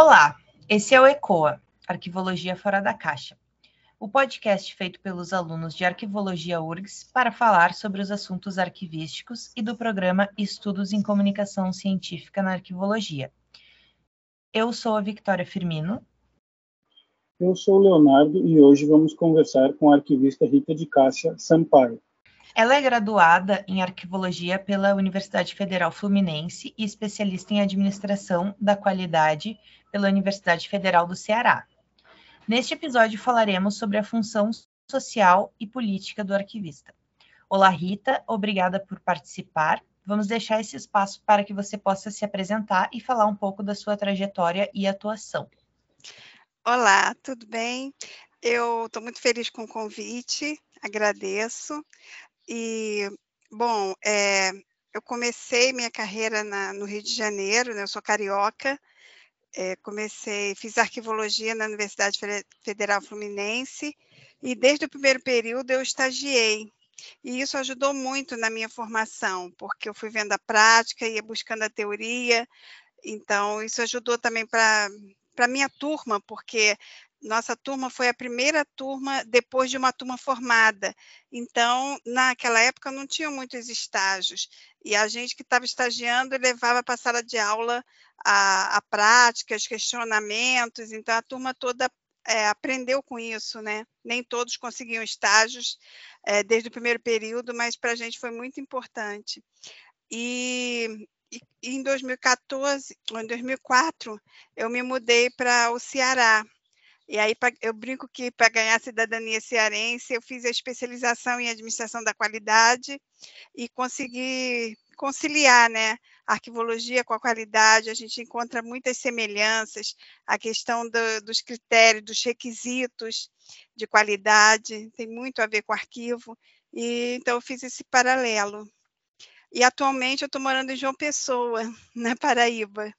Olá, esse é o ECOA, Arquivologia Fora da Caixa, o podcast feito pelos alunos de Arquivologia URGS para falar sobre os assuntos arquivísticos e do programa Estudos em Comunicação Científica na Arquivologia. Eu sou a Victoria Firmino. Eu sou o Leonardo e hoje vamos conversar com a arquivista Rita de Cássia Sampaio. Ela é graduada em arquivologia pela Universidade Federal Fluminense e especialista em administração da qualidade pela Universidade Federal do Ceará. Neste episódio falaremos sobre a função social e política do arquivista. Olá, Rita, obrigada por participar. Vamos deixar esse espaço para que você possa se apresentar e falar um pouco da sua trajetória e atuação. Olá, tudo bem? Eu estou muito feliz com o convite, agradeço. E, bom, é, eu comecei minha carreira na, no Rio de Janeiro, né, eu sou carioca, é, comecei, fiz arquivologia na Universidade Federal Fluminense, e desde o primeiro período eu estagiei. E isso ajudou muito na minha formação, porque eu fui vendo a prática, ia buscando a teoria, então isso ajudou também para a minha turma, porque nossa turma foi a primeira turma depois de uma turma formada. Então, naquela época, não tinha muitos estágios. E a gente que estava estagiando levava para a sala de aula a, a prática, os questionamentos. Então, a turma toda é, aprendeu com isso, né? Nem todos conseguiam estágios é, desde o primeiro período, mas para a gente foi muito importante. E, e, em 2014, em 2004, eu me mudei para o Ceará, e aí eu brinco que para ganhar a cidadania cearense, eu fiz a especialização em administração da qualidade e consegui conciliar, né, a arquivologia com a qualidade, a gente encontra muitas semelhanças, a questão do, dos critérios, dos requisitos de qualidade, tem muito a ver com o arquivo, e então eu fiz esse paralelo. E atualmente eu estou morando em João Pessoa, na Paraíba.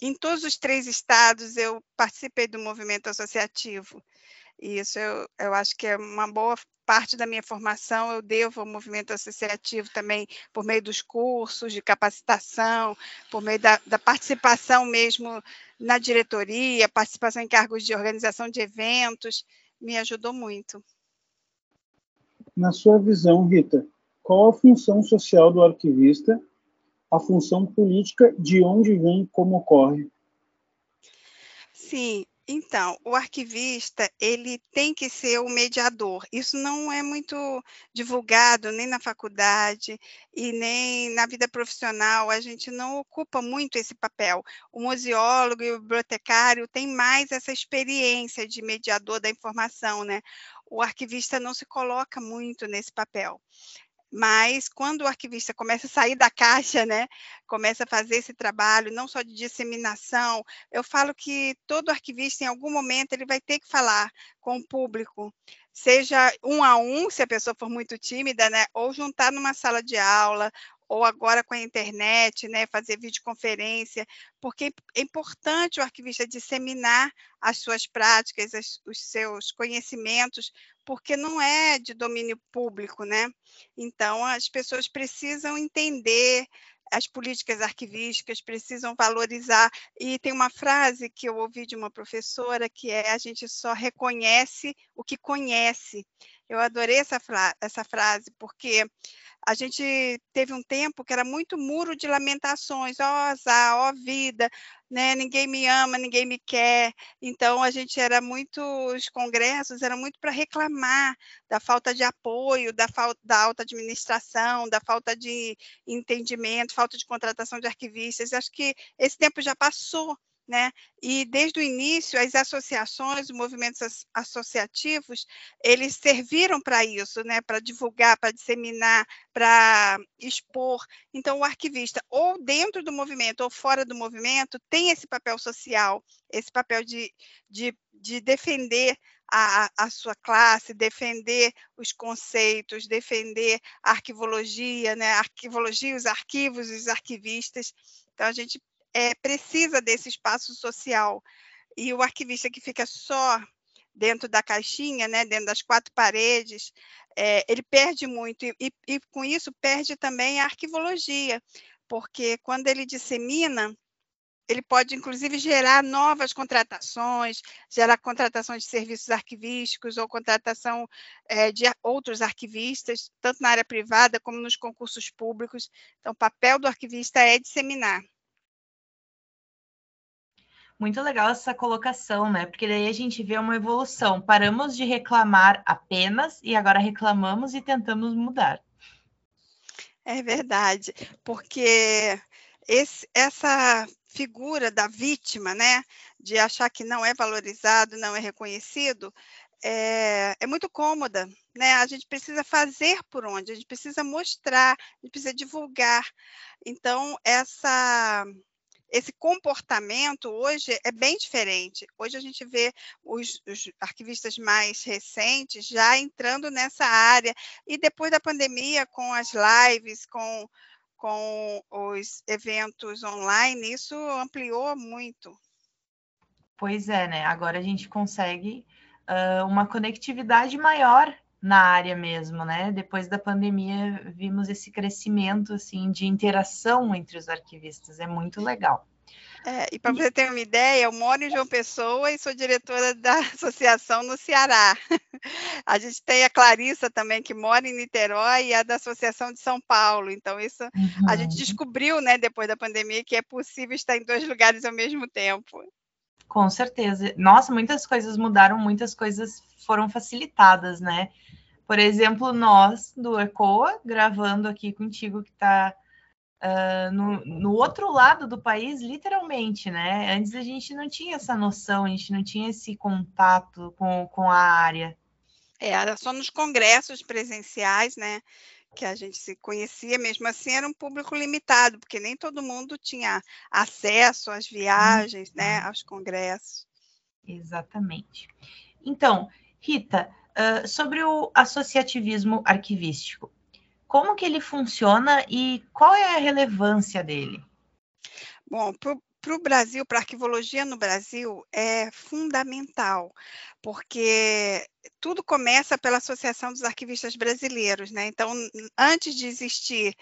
Em todos os três estados eu participei do movimento associativo. E isso eu, eu acho que é uma boa parte da minha formação eu devo ao movimento associativo também por meio dos cursos de capacitação, por meio da, da participação mesmo na diretoria, participação em cargos de organização de eventos, me ajudou muito. Na sua visão, Rita, qual a função social do arquivista a função política de onde vem como ocorre. Sim, então, o arquivista, ele tem que ser o mediador. Isso não é muito divulgado nem na faculdade e nem na vida profissional. A gente não ocupa muito esse papel. O museólogo e o bibliotecário têm mais essa experiência de mediador da informação, né? O arquivista não se coloca muito nesse papel mas quando o arquivista começa a sair da caixa, né, começa a fazer esse trabalho, não só de disseminação, eu falo que todo arquivista, em algum momento, ele vai ter que falar com o público, seja um a um, se a pessoa for muito tímida, né, ou juntar numa sala de aula, ou agora com a internet, né, fazer videoconferência, porque é importante o arquivista disseminar as suas práticas, as, os seus conhecimentos, porque não é de domínio público, né? Então, as pessoas precisam entender as políticas arquivísticas, precisam valorizar. E tem uma frase que eu ouvi de uma professora que é: a gente só reconhece o que conhece. Eu adorei essa, essa frase, porque a gente teve um tempo que era muito muro de lamentações, ó oh, azar, ó oh, vida, né? ninguém me ama, ninguém me quer. Então, a gente era muito, os congressos eram muito para reclamar da falta de apoio, da, falta, da alta administração, da falta de entendimento, falta de contratação de arquivistas. Acho que esse tempo já passou né? E desde o início as associações, os movimentos associativos, eles serviram para isso, né? Para divulgar, para disseminar, para expor. Então o arquivista, ou dentro do movimento ou fora do movimento, tem esse papel social, esse papel de, de, de defender a, a, sua classe, defender os conceitos, defender a arquivologia, né? A arquivologia, os arquivos, os arquivistas. Então, a gente é, precisa desse espaço social. E o arquivista que fica só dentro da caixinha, né, dentro das quatro paredes, é, ele perde muito, e, e, e com isso perde também a arquivologia, porque quando ele dissemina, ele pode, inclusive, gerar novas contratações, gerar contratações de serviços arquivísticos ou contratação é, de outros arquivistas, tanto na área privada como nos concursos públicos. Então, o papel do arquivista é disseminar. Muito legal essa colocação, né? Porque daí a gente vê uma evolução. Paramos de reclamar apenas e agora reclamamos e tentamos mudar. É verdade, porque esse, essa figura da vítima, né, de achar que não é valorizado, não é reconhecido, é, é, muito cômoda, né? A gente precisa fazer por onde, a gente precisa mostrar, a gente precisa divulgar. Então, essa, esse comportamento hoje é bem diferente. Hoje a gente vê os, os, arquivistas mais recentes já entrando nessa área, e depois da pandemia, com as lives, com com os eventos online, isso ampliou muito. Pois é, né? Agora a gente consegue uh, uma conectividade maior na área mesmo, né? Depois da pandemia, vimos esse crescimento assim de interação entre os arquivistas, é muito legal. É, e para você ter uma ideia, eu moro em João Pessoa e sou diretora da associação no Ceará. A gente tem a Clarissa também, que mora em Niterói, e a da Associação de São Paulo. Então, isso uhum. a gente uhum. descobriu, né, depois da pandemia, que é possível estar em dois lugares ao mesmo tempo. Com certeza. Nossa, muitas coisas mudaram, muitas coisas foram facilitadas, né? Por exemplo, nós do ECOA, gravando aqui contigo, que está uh, no, no, outro lado do país, literalmente, né? Antes a gente não tinha essa noção, a gente não tinha esse contato com, com a área. É, era só nos congressos presenciais, né? Que a gente se conhecia, mesmo assim era um público limitado, porque nem todo mundo tinha acesso às viagens, né? Uhum. Aos congressos. Exatamente. Então, Rita, sobre o associativismo arquivístico, como que ele funciona e qual é a relevância dele? Bom, para o Brasil, para a arquivologia no Brasil, é fundamental, porque tudo começa pela Associação dos Arquivistas Brasileiros, né? Então, antes de existir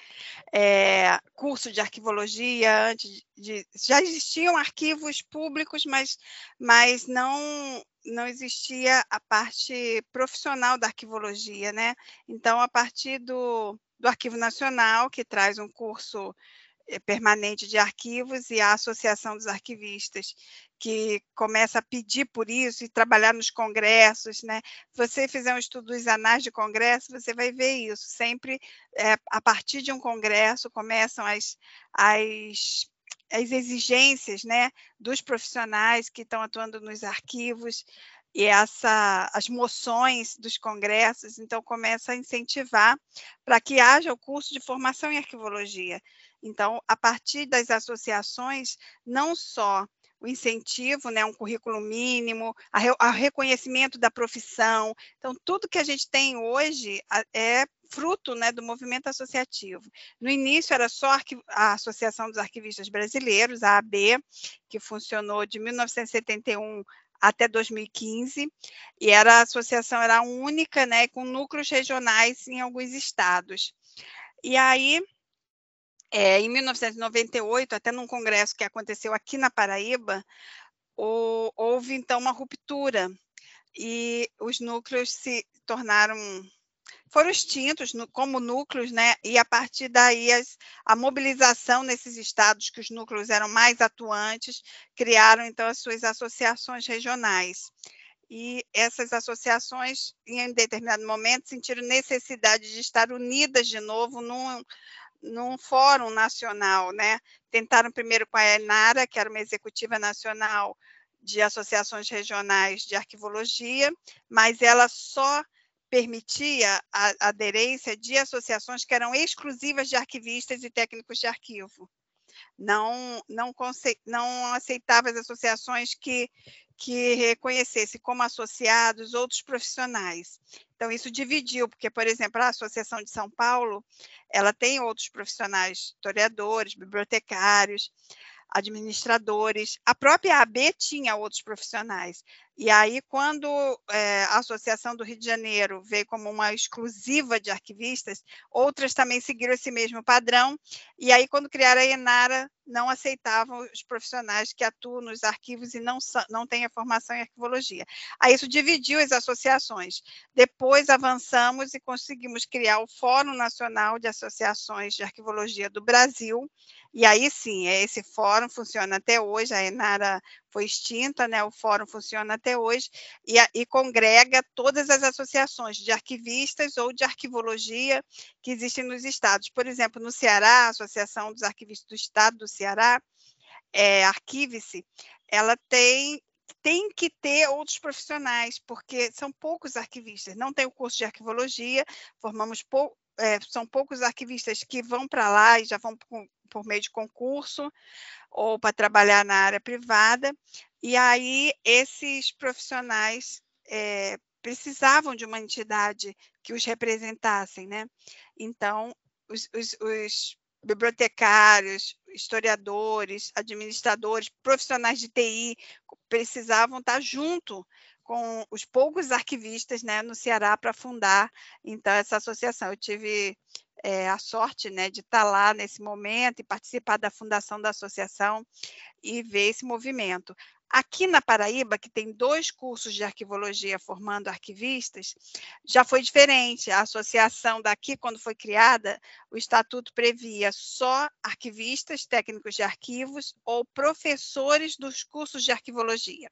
é, curso de arquivologia, antes de, já existiam arquivos públicos, mas, mas não não existia a parte profissional da arquivologia, né? Então, a partir do, do Arquivo Nacional, que traz um curso permanente de arquivos, e a Associação dos Arquivistas, que começa a pedir por isso e trabalhar nos congressos, né? Se você fizer um estudo dos anais de congresso, você vai ver isso. Sempre, é, a partir de um congresso, começam as, as as exigências né, dos profissionais que estão atuando nos arquivos e essa, as moções dos congressos, então começa a incentivar para que haja o curso de formação em arquivologia. Então, a partir das associações, não só o incentivo, né, um currículo mínimo, o reconhecimento da profissão. Então, tudo que a gente tem hoje é fruto né, do movimento associativo. No início era só a Associação dos Arquivistas Brasileiros, a AB, que funcionou de 1971 até 2015, e era a associação era única, né, com núcleos regionais em alguns estados. E aí, é, em 1998, até num congresso que aconteceu aqui na Paraíba, o, houve então uma ruptura e os núcleos se tornaram foram extintos como núcleos, né? E a partir daí as, a mobilização nesses estados que os núcleos eram mais atuantes criaram então as suas associações regionais. E essas associações, em determinado momento, sentiram necessidade de estar unidas de novo num, num fórum nacional, né? Tentaram primeiro com a ENARA, que era uma executiva nacional de associações regionais de arquivologia, mas ela só permitia a aderência de associações que eram exclusivas de arquivistas e técnicos de arquivo. Não, não, não aceitava as associações que, que reconhecesse como associados outros profissionais. Então, isso dividiu, porque, por exemplo, a Associação de São Paulo, ela tem outros profissionais, historiadores, bibliotecários, administradores. A própria AB tinha outros profissionais. E aí, quando é, a Associação do Rio de Janeiro veio como uma exclusiva de arquivistas, outras também seguiram esse mesmo padrão. E aí, quando criaram a Enara, não aceitavam os profissionais que atuam nos arquivos e não, não têm a formação em arquivologia. Aí isso dividiu as associações. Depois avançamos e conseguimos criar o Fórum Nacional de Associações de Arquivologia do Brasil, e aí sim, esse fórum funciona até hoje, a Enara foi extinta, né? o fórum funciona até hoje, e, e congrega todas as associações de arquivistas ou de arquivologia que existem nos estados. Por exemplo, no Ceará, a Associação dos Arquivistas do Estado do Ceará, é, Arquive-se, ela tem tem que ter outros profissionais, porque são poucos arquivistas. Não tem o curso de arquivologia, formamos pou, é, são poucos arquivistas que vão para lá e já vão por, por meio de concurso ou para trabalhar na área privada. E aí esses profissionais é, precisavam de uma entidade que os representassem, né? Então, os, os, os bibliotecários, historiadores, administradores, profissionais de TI precisavam estar junto com os poucos arquivistas né, no Ceará para fundar então essa associação. Eu tive é, a sorte né, de estar lá nesse momento e participar da fundação da associação e ver esse movimento. Aqui na Paraíba, que tem dois cursos de arquivologia formando arquivistas, já foi diferente. A associação daqui, quando foi criada, o estatuto previa só arquivistas, técnicos de arquivos ou professores dos cursos de arquivologia.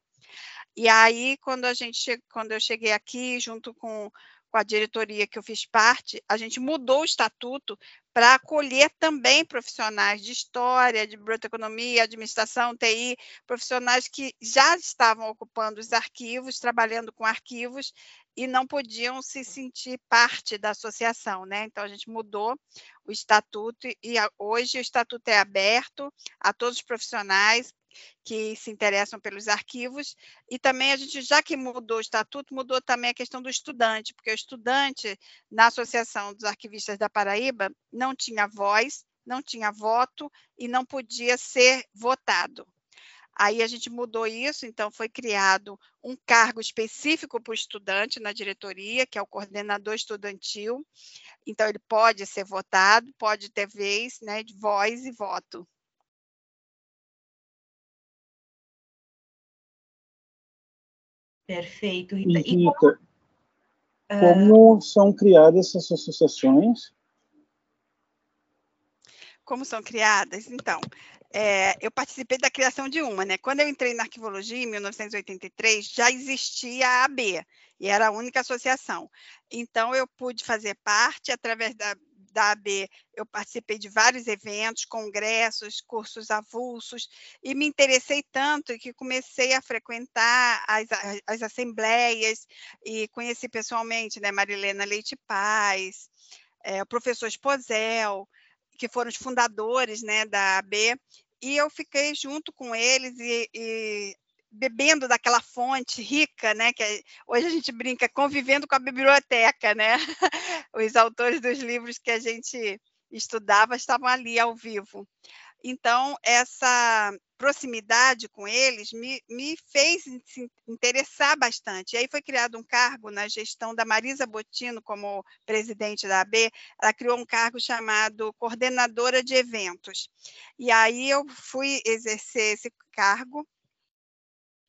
E aí, quando a gente quando eu cheguei aqui, junto com, com a diretoria que eu fiz parte, a gente mudou o estatuto para acolher também profissionais de história, de biblioteconomia, administração, TI, profissionais que já estavam ocupando os arquivos, trabalhando com arquivos e não podiam se sentir parte da associação, né? Então a gente mudou o estatuto e hoje o estatuto é aberto a todos os profissionais, que se interessam pelos arquivos, e também a gente, já que mudou o estatuto, mudou também a questão do estudante, porque o estudante, na Associação dos Arquivistas da Paraíba, não tinha voz, não tinha voto e não podia ser votado. Aí a gente mudou isso, então foi criado um cargo específico para o estudante na diretoria, que é o coordenador estudantil. Então ele pode ser votado, pode ter vez, né, de voz e voto. Perfeito, Rita. E, Rita, como, como uh... são criadas essas associações? Como são criadas? Então, é, eu participei da criação de uma, né? Quando eu entrei na arquivologia, em 1983, já existia a AB, e era a única associação. Então, eu pude fazer parte, através da, da AB, eu participei de vários eventos, congressos, cursos avulsos, e me interessei tanto que comecei a frequentar as, as assembleias e conheci pessoalmente né, Marilena Leite Paz, é, o professor Esposel, que foram os fundadores né, da AB, e eu fiquei junto com eles e, e bebendo daquela fonte rica, né? Que hoje a gente brinca convivendo com a biblioteca, né? Os autores dos livros que a gente estudava estavam ali ao vivo. Então, essa proximidade com eles me, me fez se interessar bastante. E aí foi criado um cargo na gestão da Marisa Botino como presidente da AB, ela criou um cargo chamado coordenadora de eventos. E aí eu fui exercer esse cargo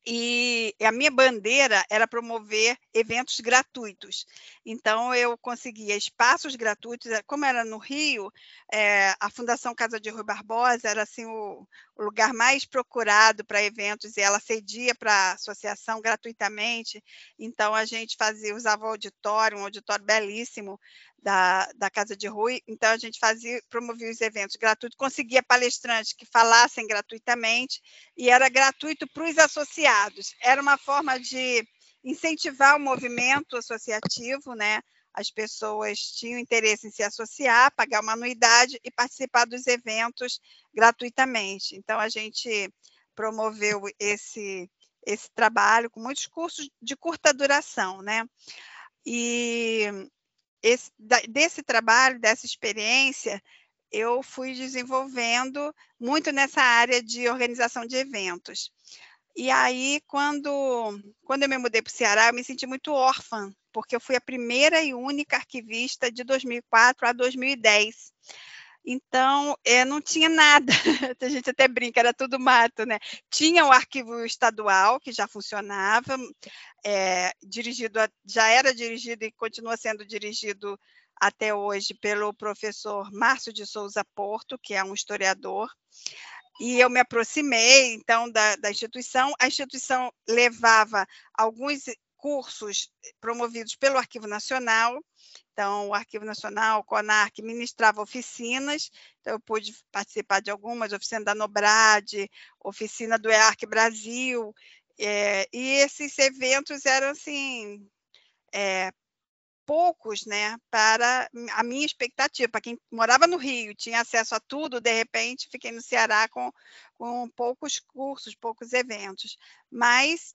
e a minha bandeira era promover eventos gratuitos. Então, eu conseguia espaços gratuitos, eh, como era no Rio, é, a Fundação Casa de Rui Barbosa era assim, o, o lugar mais procurado para eventos, e ela cedia para a associação gratuitamente. Então, a gente fazia, usava o auditório, um auditório belíssimo, da, da Casa de Rui, então a gente fazia, promovia os eventos gratuitos, conseguia palestrantes que falassem gratuitamente, e era gratuito para os associados. Era uma forma de incentivar o movimento associativo, né? As pessoas tinham interesse em se associar, pagar uma anuidade e participar dos eventos gratuitamente. Então, a gente promoveu esse, esse trabalho com muitos cursos de curta duração, né? E esse, desse trabalho, dessa experiência, eu fui desenvolvendo muito nessa área de organização de eventos. E aí, quando, quando eu me mudei para o Ceará, eu me senti muito órfã, porque eu fui a primeira e única arquivista de 2004 a 2010. Então, é, não tinha nada, a gente até brinca, era tudo mato, né? Tinha o arquivo estadual, que já funcionava, é, dirigido, a, já era dirigido e continua sendo dirigido até hoje pelo professor Márcio de Souza Porto, que é um historiador, e eu me aproximei, então, da, da instituição. A instituição levava alguns cursos promovidos pelo Arquivo Nacional, então, o Arquivo Nacional, o CONARC, ministrava oficinas, então eu pude participar de algumas, oficina da Nobrade, oficina do EARC Brasil, é, e esses eventos eram, assim, é, poucos, né, para a minha expectativa, para quem morava no Rio, tinha acesso a tudo, de repente fiquei no Ceará com, com poucos cursos, poucos eventos, mas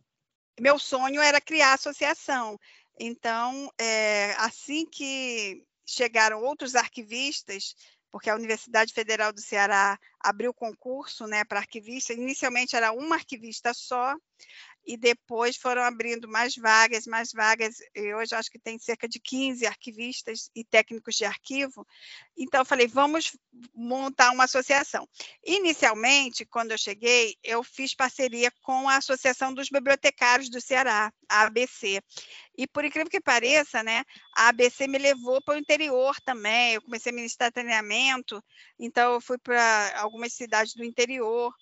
meu sonho era criar associação. Então, é, assim que chegaram outros arquivistas, porque a Universidade Federal do Ceará abriu concurso né, para arquivista, inicialmente era uma arquivista só, e depois foram abrindo mais vagas, mais vagas. E hoje acho que tem cerca de 15 arquivistas e técnicos de arquivo. Então, falei, vamos montar uma associação. Inicialmente, quando eu cheguei, eu fiz parceria com a Associação dos Bibliotecários do Ceará, a ABC. E, por incrível que pareça, né, a ABC me levou para o interior também. Eu comecei a ministrar treinamento, então eu fui para algumas cidades do interior,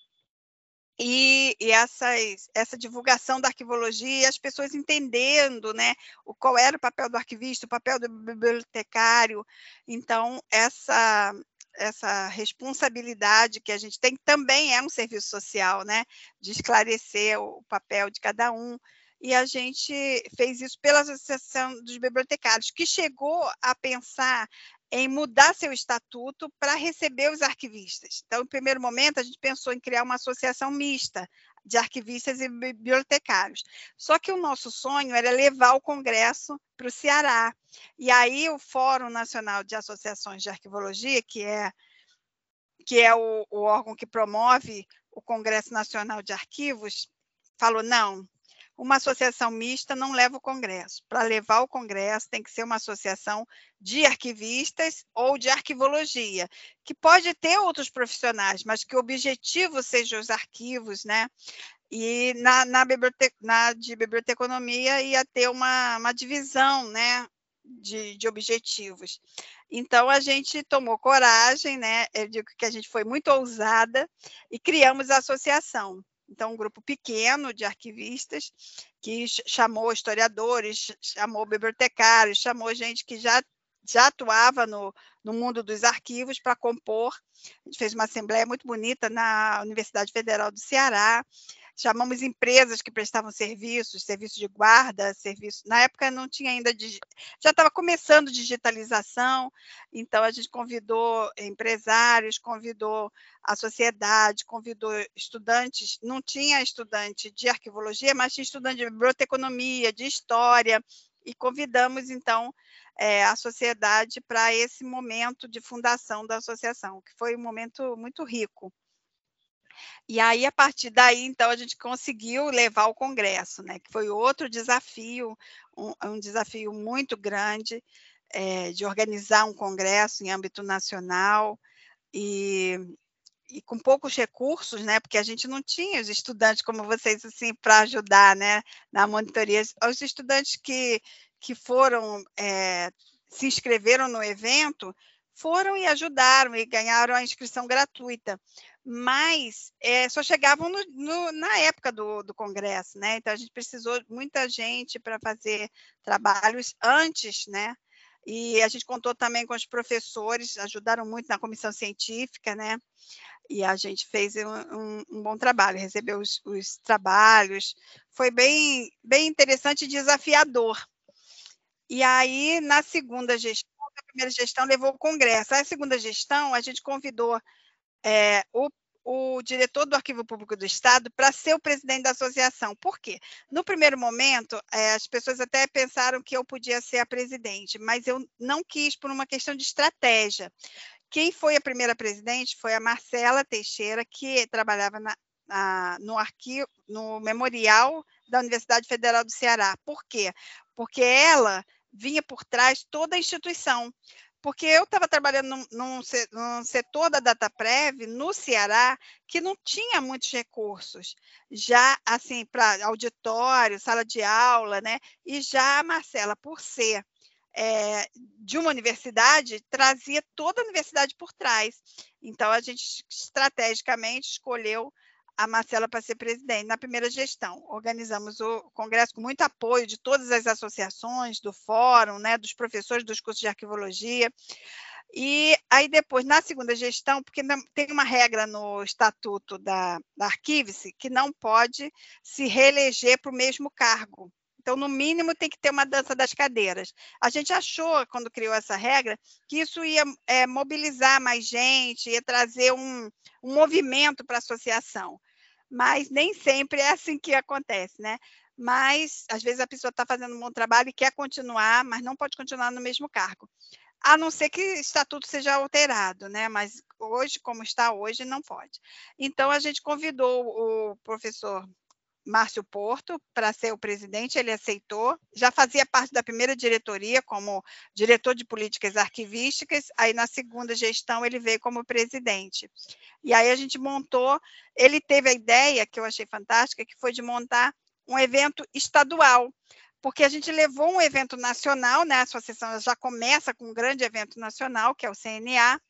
e, e essas, essa divulgação da arquivologia, as pessoas entendendo né, o, qual era o papel do arquivista, o papel do bibliotecário. Então, essa, essa responsabilidade que a gente tem também é um serviço social, né, de esclarecer o papel de cada um. E a gente fez isso pela Associação dos Bibliotecários, que chegou a pensar em mudar seu estatuto para receber os arquivistas. Então, no primeiro momento, a gente pensou em criar uma associação mista de arquivistas e bibliotecários. Só que o nosso sonho era levar o Congresso para o Ceará. E aí o Fórum Nacional de Associações de Arquivologia, que é, que é o, o órgão que promove o Congresso Nacional de Arquivos, falou: não, uma associação mista não leva o Congresso. Para levar o Congresso, tem que ser uma associação de arquivistas ou de arquivologia, que pode ter outros profissionais, mas que o objetivo seja os arquivos, né? E na, na, biblioteca, na de biblioteconomia ia ter uma, uma divisão, né? De, de, objetivos. Então, a gente tomou coragem, né? Eu digo que a gente foi muito ousada e criamos a associação. Então, um grupo pequeno de arquivistas que chamou historiadores, chamou bibliotecários, chamou gente que já, já atuava no, no mundo dos arquivos para compor. A gente fez uma assembleia muito bonita na Universidade Federal do Ceará, chamamos empresas que prestavam serviços, serviço de guarda, serviço. Na época não tinha ainda, já estava começando digitalização, então a gente convidou empresários, convidou a sociedade, convidou estudantes. Não tinha estudante de arquivologia, mas tinha estudante de biblioteconomia, de história, e convidamos então é, a sociedade para esse momento de fundação da associação, que foi um momento muito rico. E aí, a partir daí, então, a gente conseguiu levar o Congresso, né? Que foi outro desafio, um, um desafio muito grande é, de organizar um Congresso em âmbito nacional e, e com poucos recursos, né? Porque a gente não tinha os estudantes como vocês assim para ajudar, né? Na monitoria, os estudantes que que foram é, se inscreveram no evento foram e ajudaram e ganharam a inscrição gratuita mas é, só chegavam no, no, na época do, do, Congresso, né? Então a gente precisou muita gente para fazer trabalhos antes, né? E a gente contou também com os professores, ajudaram muito na comissão científica, né? E a gente fez um, um, um bom trabalho, recebeu os, os, trabalhos, foi bem, bem interessante e desafiador. E aí, na segunda gestão, a primeira gestão levou o Congresso. A segunda gestão, a gente convidou é, o, o diretor do Arquivo Público do Estado para ser o presidente da associação. Por quê? No primeiro momento, é, as pessoas até pensaram que eu podia ser a presidente, mas eu não quis por uma questão de estratégia. Quem foi a primeira presidente foi a Marcela Teixeira, que trabalhava na, na, no arquivo, no memorial da Universidade Federal do Ceará. Por quê? Porque ela vinha por trás toda a instituição. Porque eu estava trabalhando num, num, setor da DataPrev no Ceará que não tinha muitos recursos, já assim, para auditório, sala de aula, né? E já a Marcela, por ser é, de uma universidade, trazia toda a universidade por trás. Então, a gente estrategicamente escolheu a Marcela para ser presidente na primeira gestão. Organizamos o congresso com muito apoio de todas as associações, do fórum, né, dos professores dos cursos de arquivologia. E aí depois, na segunda gestão, porque tem uma regra no estatuto da, da Arquive-se que não pode se reeleger para o mesmo cargo. Então, no mínimo, tem que ter uma dança das cadeiras. A gente achou, quando criou essa regra, que isso ia é, mobilizar mais gente, ia trazer um, um movimento para a associação mas nem sempre é assim que acontece, né? Mas, às vezes, a pessoa está fazendo um bom trabalho e quer continuar, mas não pode continuar no mesmo cargo. A não ser que o estatuto seja alterado, né? Mas hoje, como está hoje, não pode. Então, a gente convidou o professor Márcio Porto para ser o presidente, ele aceitou. Já fazia parte da primeira diretoria como diretor de políticas arquivísticas, aí na segunda gestão ele veio como presidente. E aí a gente montou, ele teve a ideia, que eu achei fantástica, que foi de montar um evento estadual, porque a gente levou um evento nacional, né? A associação já começa com um grande evento nacional, que é o CNA,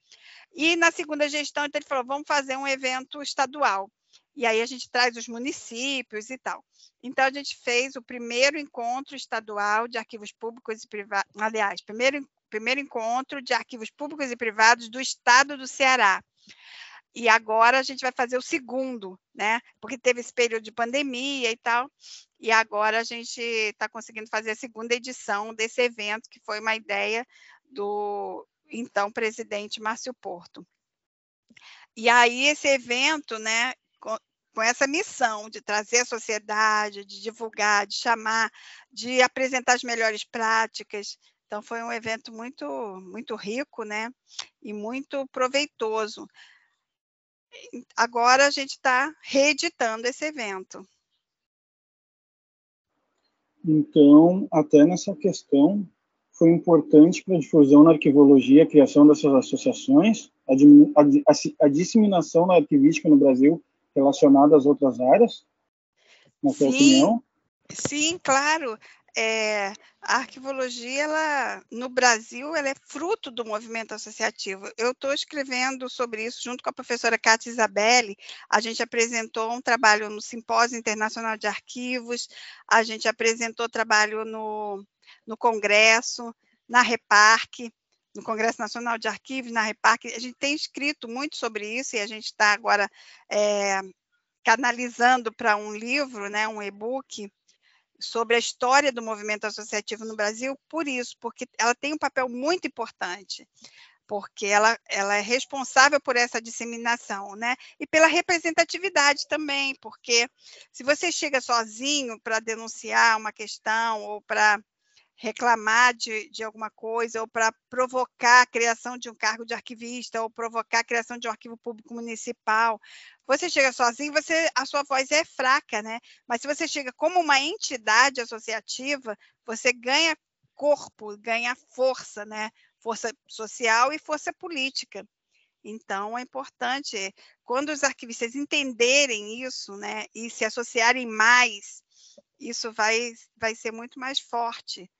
e na segunda gestão, então, ele falou: vamos fazer um evento estadual e aí a gente traz os municípios e tal. Então, a gente fez o primeiro encontro estadual de arquivos públicos e privados, aliás, primeiro, primeiro encontro de arquivos públicos e privados do estado do Ceará. E agora a gente vai fazer o segundo, né? Porque teve esse período de pandemia e tal. E agora a gente está conseguindo fazer a segunda edição desse evento, que foi uma ideia do então presidente Márcio Porto. E aí esse evento, né, com essa missão de trazer a sociedade, de divulgar, de chamar, de apresentar as melhores práticas. Então foi um evento muito muito rico, né? E muito proveitoso. Agora a gente está reeditando esse evento. Então, até nessa questão, foi importante para a difusão na arquivologia, a criação dessas associações, a, a, a disseminação da arquivística no Brasil relacionado às outras áreas, na sua sim, opinião? Sim, claro. É, a arquivologia, ela, no Brasil, ela é fruto do movimento associativo. Eu estou escrevendo sobre isso junto com a professora Cátia Isabelle. A gente apresentou um trabalho no Simpósio Internacional de Arquivos, a gente apresentou trabalho no, no Congresso, na Reparque, no Congresso Nacional de Arquivos, na Reparc, a gente tem escrito muito sobre isso e a gente está agora é, canalizando para um livro, né, um e-book, sobre a história do movimento associativo no Brasil, por isso, porque ela tem um papel muito importante, porque ela, ela é responsável por essa disseminação, né? E pela representatividade também, porque se você chega sozinho para denunciar uma questão ou para reclamar de, de alguma coisa ou para provocar a criação de um cargo de arquivista ou provocar a criação de um arquivo público municipal. Você chega sozinho, você a sua voz é fraca, né? Mas se você chega como uma entidade associativa, você ganha corpo, ganha força, né? Força social e força política. Então, é importante, quando os arquivistas entenderem isso, né, e se associarem mais, isso vai, vai ser muito mais forte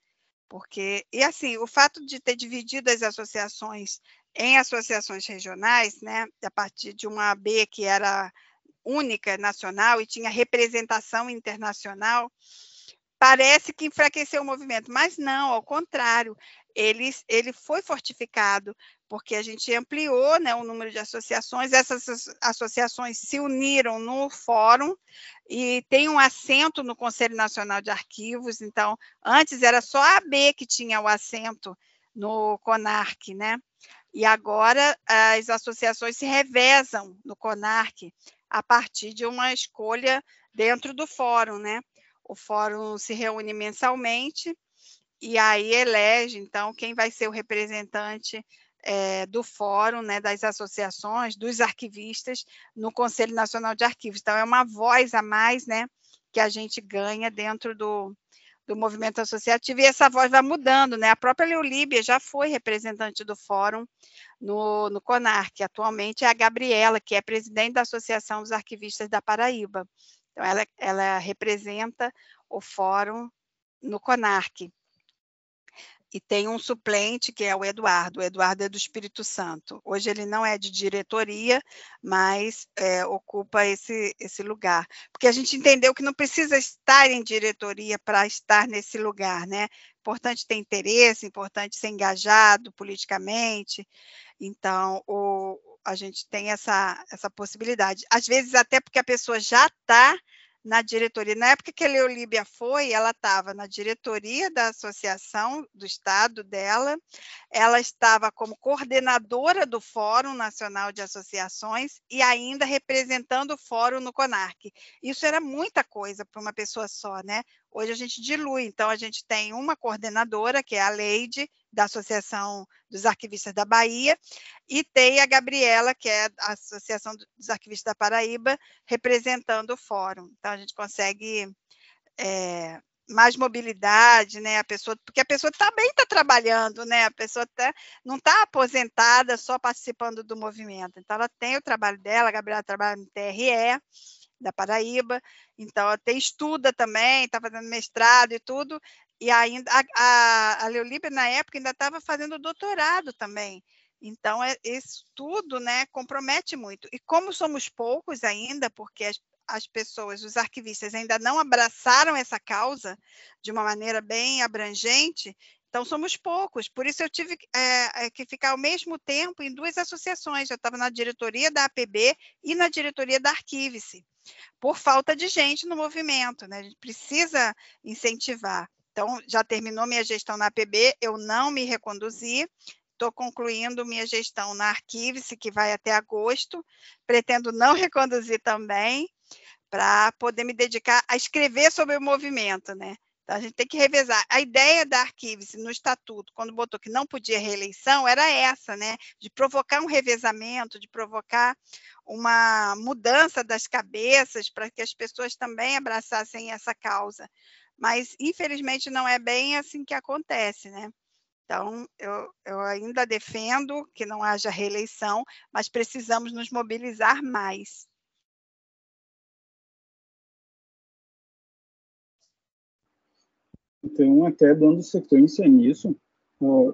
porque, e assim, o fato de ter dividido as associações em associações regionais, né, a partir de uma AB que era única, nacional, e tinha representação internacional, parece que enfraqueceu o movimento, mas não, ao contrário, ele, ele foi fortificado, porque a gente ampliou né, o número de associações, essas associações se uniram no fórum e tem um assento no Conselho Nacional de Arquivos, então, antes era só a AB que tinha o assento no CONARC, né? E agora as associações se revezam no CONARC a partir de uma escolha dentro do fórum, né? O fórum se reúne mensalmente e aí elege, então, quem vai ser o representante é, do fórum, né, das associações, dos arquivistas no Conselho Nacional de Arquivos. Então, é uma voz a mais né, que a gente ganha dentro do, do movimento associativo, e essa voz vai mudando, né? A própria Leolíbia já foi representante do fórum no, no CONARC, atualmente é a Gabriela, que é presidente da Associação dos Arquivistas da Paraíba. Então, ela, ela representa o fórum no CONARC e tem um suplente que é o Eduardo. O Eduardo é do Espírito Santo. Hoje ele não é de diretoria, mas é, ocupa esse, esse lugar. Porque a gente entendeu que não precisa estar em diretoria para estar nesse lugar, né? Importante ter interesse, importante ser engajado politicamente. Então, o, a gente tem essa, essa possibilidade. Às vezes, até porque a pessoa já está na diretoria. Na época que a Leolíbia foi, ela estava na diretoria da associação do estado dela, ela estava como coordenadora do Fórum Nacional de Associações e ainda representando o fórum no CONARC. Isso era muita coisa para uma pessoa só, né? Hoje a gente dilui, então a gente tem uma coordenadora, que é a Leide, da Associação dos Arquivistas da Bahia, e tem a Gabriela, que é a Associação dos Arquivistas da Paraíba, representando o fórum. Então a gente consegue é, mais mobilidade, né? A pessoa, porque a pessoa também está trabalhando, né? A pessoa tá, não está aposentada só participando do movimento. Então ela tem o trabalho dela, a Gabriela trabalha no TRE, da Paraíba, então até estuda também, está fazendo mestrado e tudo, e ainda a, a, a Leolíbia, na época, ainda estava fazendo doutorado também. Então, é, isso tudo né, compromete muito. E como somos poucos ainda, porque as, as pessoas, os arquivistas, ainda não abraçaram essa causa de uma maneira bem abrangente, então, somos poucos, por isso eu tive é, que ficar ao mesmo tempo em duas associações. Eu estava na diretoria da APB e na diretoria da Arquive-se, por falta de gente no movimento. Né? A gente precisa incentivar. Então, já terminou minha gestão na APB, eu não me reconduzi, estou concluindo minha gestão na Arquive-se, que vai até agosto, pretendo não reconduzir também, para poder me dedicar a escrever sobre o movimento, né? A gente tem que revezar. A ideia da Arquives no estatuto, quando botou que não podia reeleição, era essa, né? De provocar um revezamento, de provocar uma mudança das cabeças para que as pessoas também abraçassem essa causa. Mas, infelizmente, não é bem assim que acontece, né? Então, eu, eu ainda defendo que não haja reeleição, mas precisamos nos mobilizar mais. Então, até dando sequência nisso,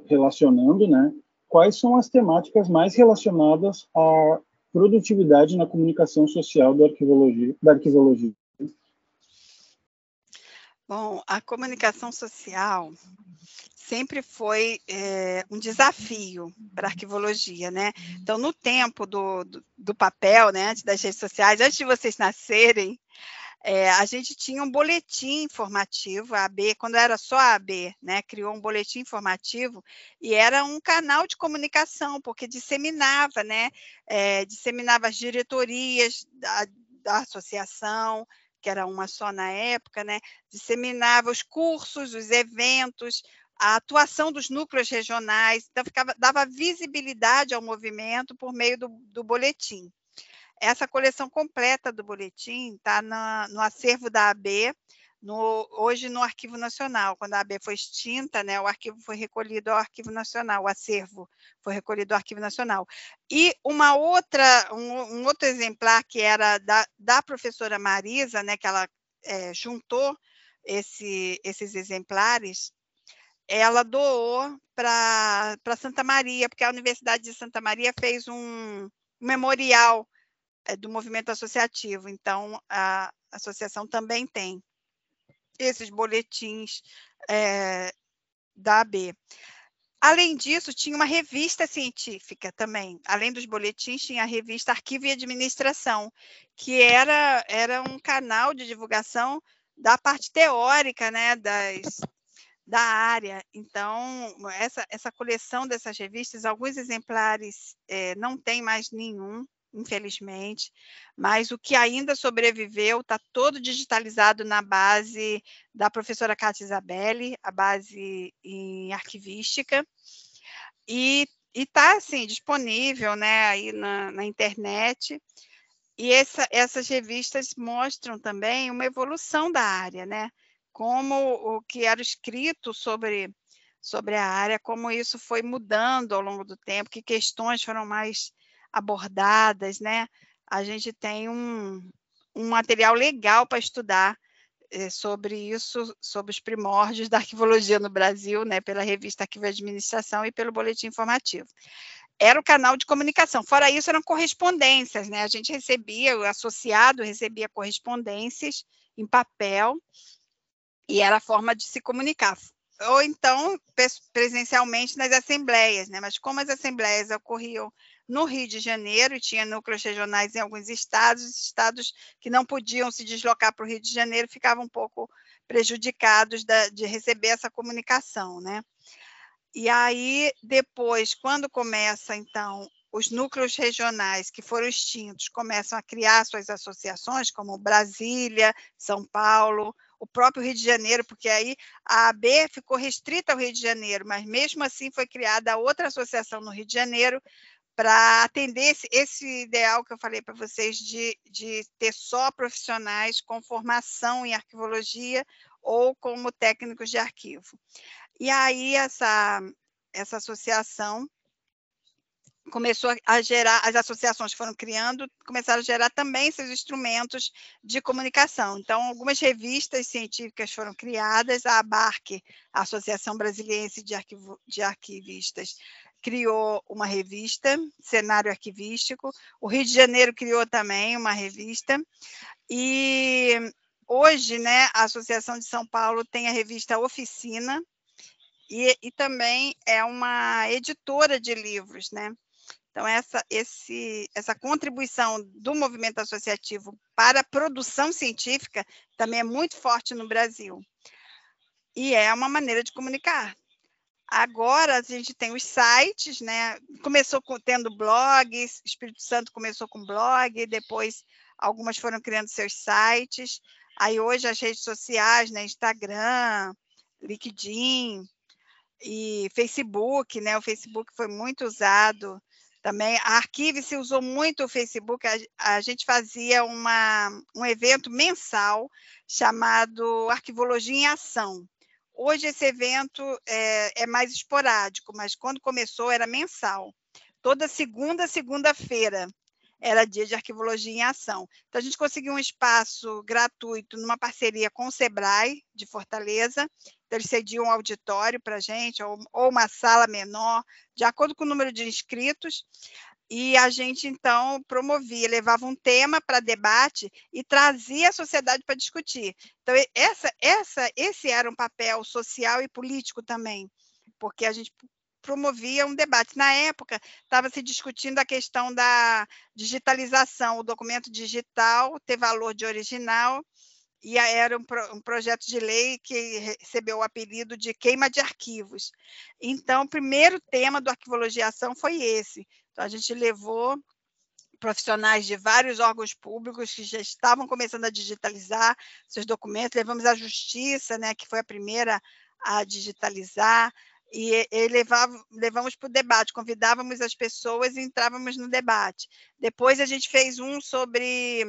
relacionando, né, quais são as temáticas mais relacionadas à produtividade na comunicação social da arquivologia? Da arquivologia? Bom, a comunicação social sempre foi é, um desafio para a arquivologia, né? Então, no tempo do, do, do, papel, né, antes das redes sociais, antes de vocês nascerem, é, a gente tinha um boletim informativo, a AB, quando era só a AB, né, criou um boletim informativo e era um canal de comunicação, porque disseminava, né, é, disseminava as diretorias da, da associação, que era uma só na época, né, disseminava os cursos, os eventos, a atuação dos núcleos regionais, então ficava, dava visibilidade ao movimento por meio do, do boletim. Essa coleção completa do boletim está no acervo da AB, no, hoje no Arquivo Nacional. Quando a AB foi extinta, né, o arquivo foi recolhido ao Arquivo Nacional, o acervo foi recolhido ao Arquivo Nacional. E uma outra, um, um outro exemplar que era da, da professora Marisa, né, que ela é, juntou esse, esses exemplares, ela doou para Santa Maria, porque a Universidade de Santa Maria fez um memorial do movimento associativo. Então, a associação também tem esses boletins é, da AB. Além disso, tinha uma revista científica também. Além dos boletins, tinha a revista Arquivo e Administração, que era, era um canal de divulgação da parte teórica né, das, da área. Então, essa, essa coleção dessas revistas, alguns exemplares é, não tem mais nenhum, infelizmente, mas o que ainda sobreviveu está todo digitalizado na base da professora Cátia Isabelle, a base em arquivística, e, e está assim disponível, né, aí na, na internet. E essa, essas revistas mostram também uma evolução da área, né? Como o que era escrito sobre sobre a área, como isso foi mudando ao longo do tempo, que questões foram mais abordadas, né? A gente tem um, um material legal para estudar é, sobre isso, sobre os primórdios da arquivologia no Brasil, né, pela revista Arquivo e Administração e pelo Boletim Informativo. Era o canal de comunicação. Fora isso, eram correspondências, né? A gente recebia, o associado recebia correspondências em papel e era a forma de se comunicar ou então presencialmente nas assembleias, né? Mas como as assembleias ocorriam no Rio de Janeiro e tinha núcleos regionais em alguns estados, estados que não podiam se deslocar para o Rio de Janeiro ficavam um pouco prejudicados da, de receber essa comunicação, né? E aí depois, quando começa então os núcleos regionais que foram extintos começam a criar suas associações, como Brasília, São Paulo, o próprio Rio de Janeiro, porque aí a AB ficou restrita ao Rio de Janeiro, mas mesmo assim foi criada outra associação no Rio de Janeiro para atender esse, esse, ideal que eu falei para vocês de, de ter só profissionais com formação em arquivologia ou como técnicos de arquivo. E aí essa, essa associação começou a gerar, as associações foram criando, começaram a gerar também seus instrumentos de comunicação. Então, algumas revistas científicas foram criadas, a ABARC, a Associação Brasiliense de, Arquivo, de Arquivistas, criou uma revista, Cenário Arquivístico, o Rio de Janeiro criou também uma revista, e hoje, né, a Associação de São Paulo tem a revista Oficina, e, e também é uma editora de livros, né? Então, essa, esse, essa contribuição do movimento associativo para a produção científica também é muito forte no Brasil. E é uma maneira de comunicar. Agora a gente tem os sites, né? Começou com, tendo blogs, Espírito Santo começou com blog, depois algumas foram criando seus sites. Aí hoje as redes sociais, né? Instagram, LinkedIn e Facebook, né? O Facebook foi muito usado também. A Arquive se usou muito o Facebook, a, a gente fazia uma, um evento mensal chamado Arquivologia em Ação. Hoje esse evento é, é mais esporádico, mas quando começou era mensal. Toda segunda, segunda-feira era dia de arquivologia em ação. Então, a gente conseguiu um espaço gratuito numa parceria com o Sebrae, de Fortaleza, então, eles cediam um auditório para a gente, ou, ou uma sala menor, de acordo com o número de inscritos, e a gente então promovia, levava um tema para debate e trazia a sociedade para discutir. Então essa, essa, esse era um papel social e político também, porque a gente promovia um debate. Na época estava se discutindo a questão da digitalização, o documento digital ter valor de original e era um, pro, um, projeto de lei que recebeu o apelido de queima de arquivos. Então, o primeiro tema do Arquivologiação foi esse. Então, a gente levou profissionais de vários órgãos públicos que já estavam começando a digitalizar seus documentos, levamos a justiça, né, que foi a primeira a digitalizar, e, e levava, levamos para o debate, convidávamos as pessoas e entrávamos no debate. Depois a gente fez um sobre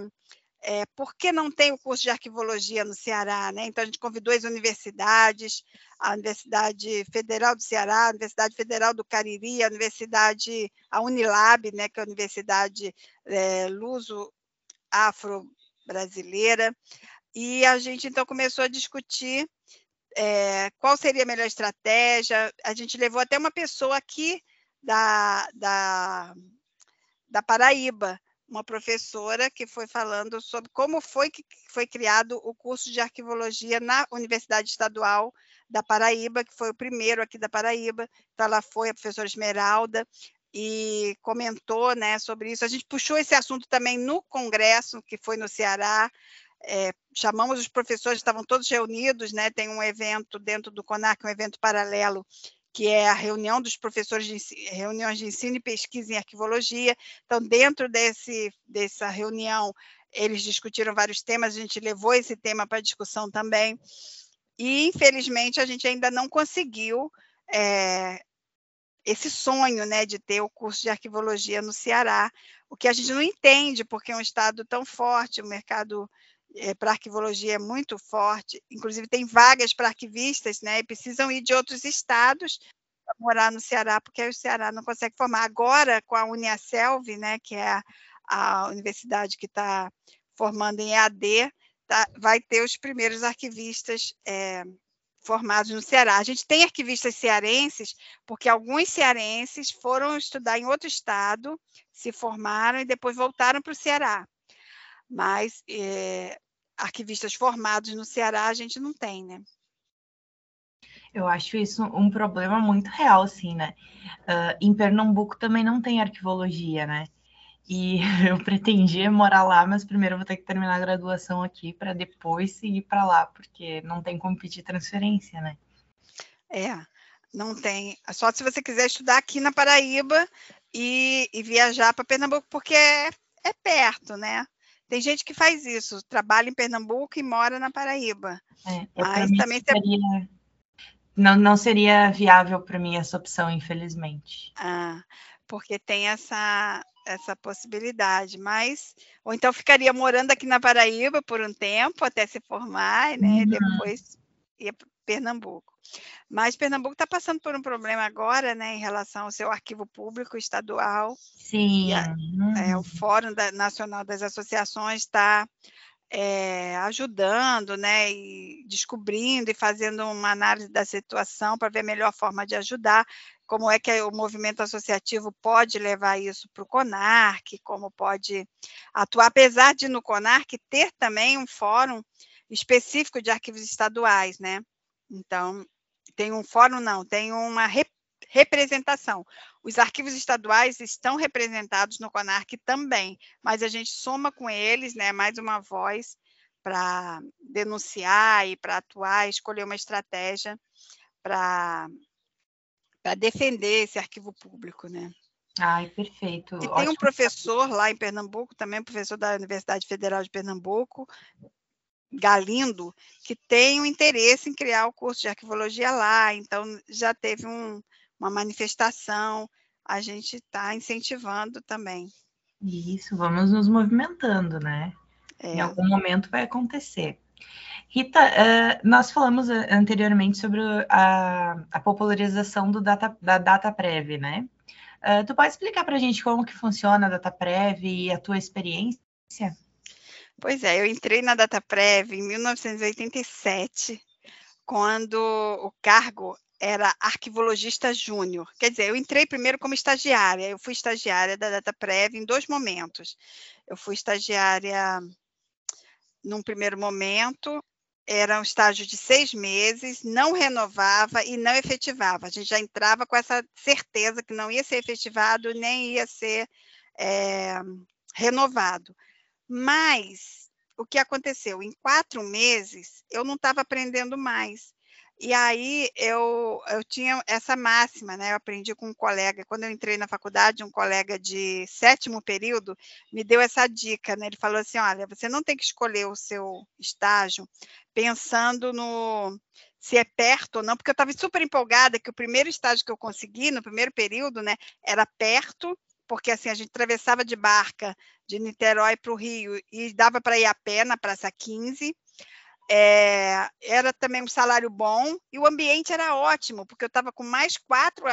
é, por que não tem o curso de arquivologia no Ceará? Né? Então, a gente convidou as universidades, a Universidade Federal do Ceará, a Universidade Federal do Cariri, a Universidade, a Unilab, né, que é a Universidade é, Luso-Afro-Brasileira, e a gente, então, começou a discutir é, qual seria a melhor estratégia. A gente levou até uma pessoa aqui da, da, da Paraíba, uma professora que foi falando sobre como foi que foi criado o curso de arquivologia na Universidade Estadual da Paraíba, que foi o primeiro aqui da Paraíba. Então, ela foi a professora Esmeralda e comentou né, sobre isso. A gente puxou esse assunto também no congresso, que foi no Ceará. É, chamamos os professores, estavam todos reunidos, né? Tem um evento dentro do CONAC, um evento paralelo que é a reunião dos professores de reuniões de ensino e pesquisa em arquivologia. Então, dentro desse, dessa reunião, eles discutiram vários temas, a gente levou esse tema para discussão também. E, infelizmente, a gente ainda não conseguiu é, esse sonho né, de ter o curso de arquivologia no Ceará, o que a gente não entende, porque é um estado tão forte, o mercado é, para arquivologia é muito forte, inclusive tem vagas para arquivistas, né, e precisam ir de outros estados para morar no Ceará, porque aí o Ceará não consegue formar. Agora, com a Uniaselv, né, que é a, universidade que está formando em EAD, tá, vai ter os primeiros arquivistas é, formados no Ceará. A gente tem arquivistas cearenses, porque alguns cearenses foram estudar em outro estado, se formaram e depois voltaram para o Ceará. Mas é, arquivistas formados no Ceará a gente não tem, né? Eu acho isso um problema muito real, assim, né? Uh, em Pernambuco também não tem arquivologia, né? E eu pretendia morar lá, mas primeiro vou ter que terminar a graduação aqui para depois seguir para lá, porque não tem como pedir transferência, né? É, não tem. Só se você quiser estudar aqui na Paraíba e, e viajar para Pernambuco, porque é, é perto, né? Tem gente que faz isso, trabalha em Pernambuco e mora na Paraíba. É, mas também seria... não, não seria viável para mim essa opção, infelizmente. Ah, porque tem essa essa possibilidade, mas ou então ficaria morando aqui na Paraíba por um tempo até se formar, né? Uhum. E depois ia Pernambuco. Mas Pernambuco está passando por um problema agora, né, em relação ao seu arquivo público estadual. Sim. A, é, o Fórum da, Nacional das Associações está é, ajudando, né, e descobrindo e fazendo uma análise da situação para ver a melhor forma de ajudar, como é que o movimento associativo pode levar isso para o CONARC, como pode atuar, apesar de no CONARC ter também um fórum específico de arquivos estaduais, né? Então, tem um fórum, não, tem uma rep representação. Os arquivos estaduais estão representados no CONARC também, mas a gente soma com eles, né, mais uma voz para denunciar e para atuar, escolher uma estratégia para defender esse arquivo público, né? Ai, perfeito. E tem um professor lá em Pernambuco, também professor da Universidade Federal de Pernambuco, Galindo, que tem um interesse em criar o curso de arquivologia lá, então já teve um, uma manifestação, a gente está incentivando também. Isso, vamos nos movimentando, né? É. Em algum momento vai acontecer. Rita, uh, nós falamos anteriormente sobre a, a popularização do data, da né? Uh, tu pode explicar para a gente como que funciona a data prévia e a tua experiência? Pois é, eu entrei na DataPrev em 1987, quando o cargo era arquivologista júnior. Quer dizer, eu entrei primeiro como estagiária. Eu fui estagiária da DataPrev em dois momentos. Eu fui estagiária num primeiro momento, era um estágio de seis meses, não renovava e não efetivava. A gente já entrava com essa certeza que não ia ser efetivado nem ia ser é, renovado. Mas o que aconteceu? Em quatro meses, eu não estava aprendendo mais. E aí eu, eu tinha essa máxima, né? Eu aprendi com um colega, quando eu entrei na faculdade, um colega de sétimo período me deu essa dica, né? Ele falou assim: olha, você não tem que escolher o seu estágio pensando no se é perto ou não, porque eu estava super empolgada que o primeiro estágio que eu consegui, no primeiro período, né, era perto porque assim a gente atravessava de barca de Niterói para o Rio e dava para ir a pé na Praça 15. É, era também um salário bom e o ambiente era ótimo, porque eu estava com mais quatro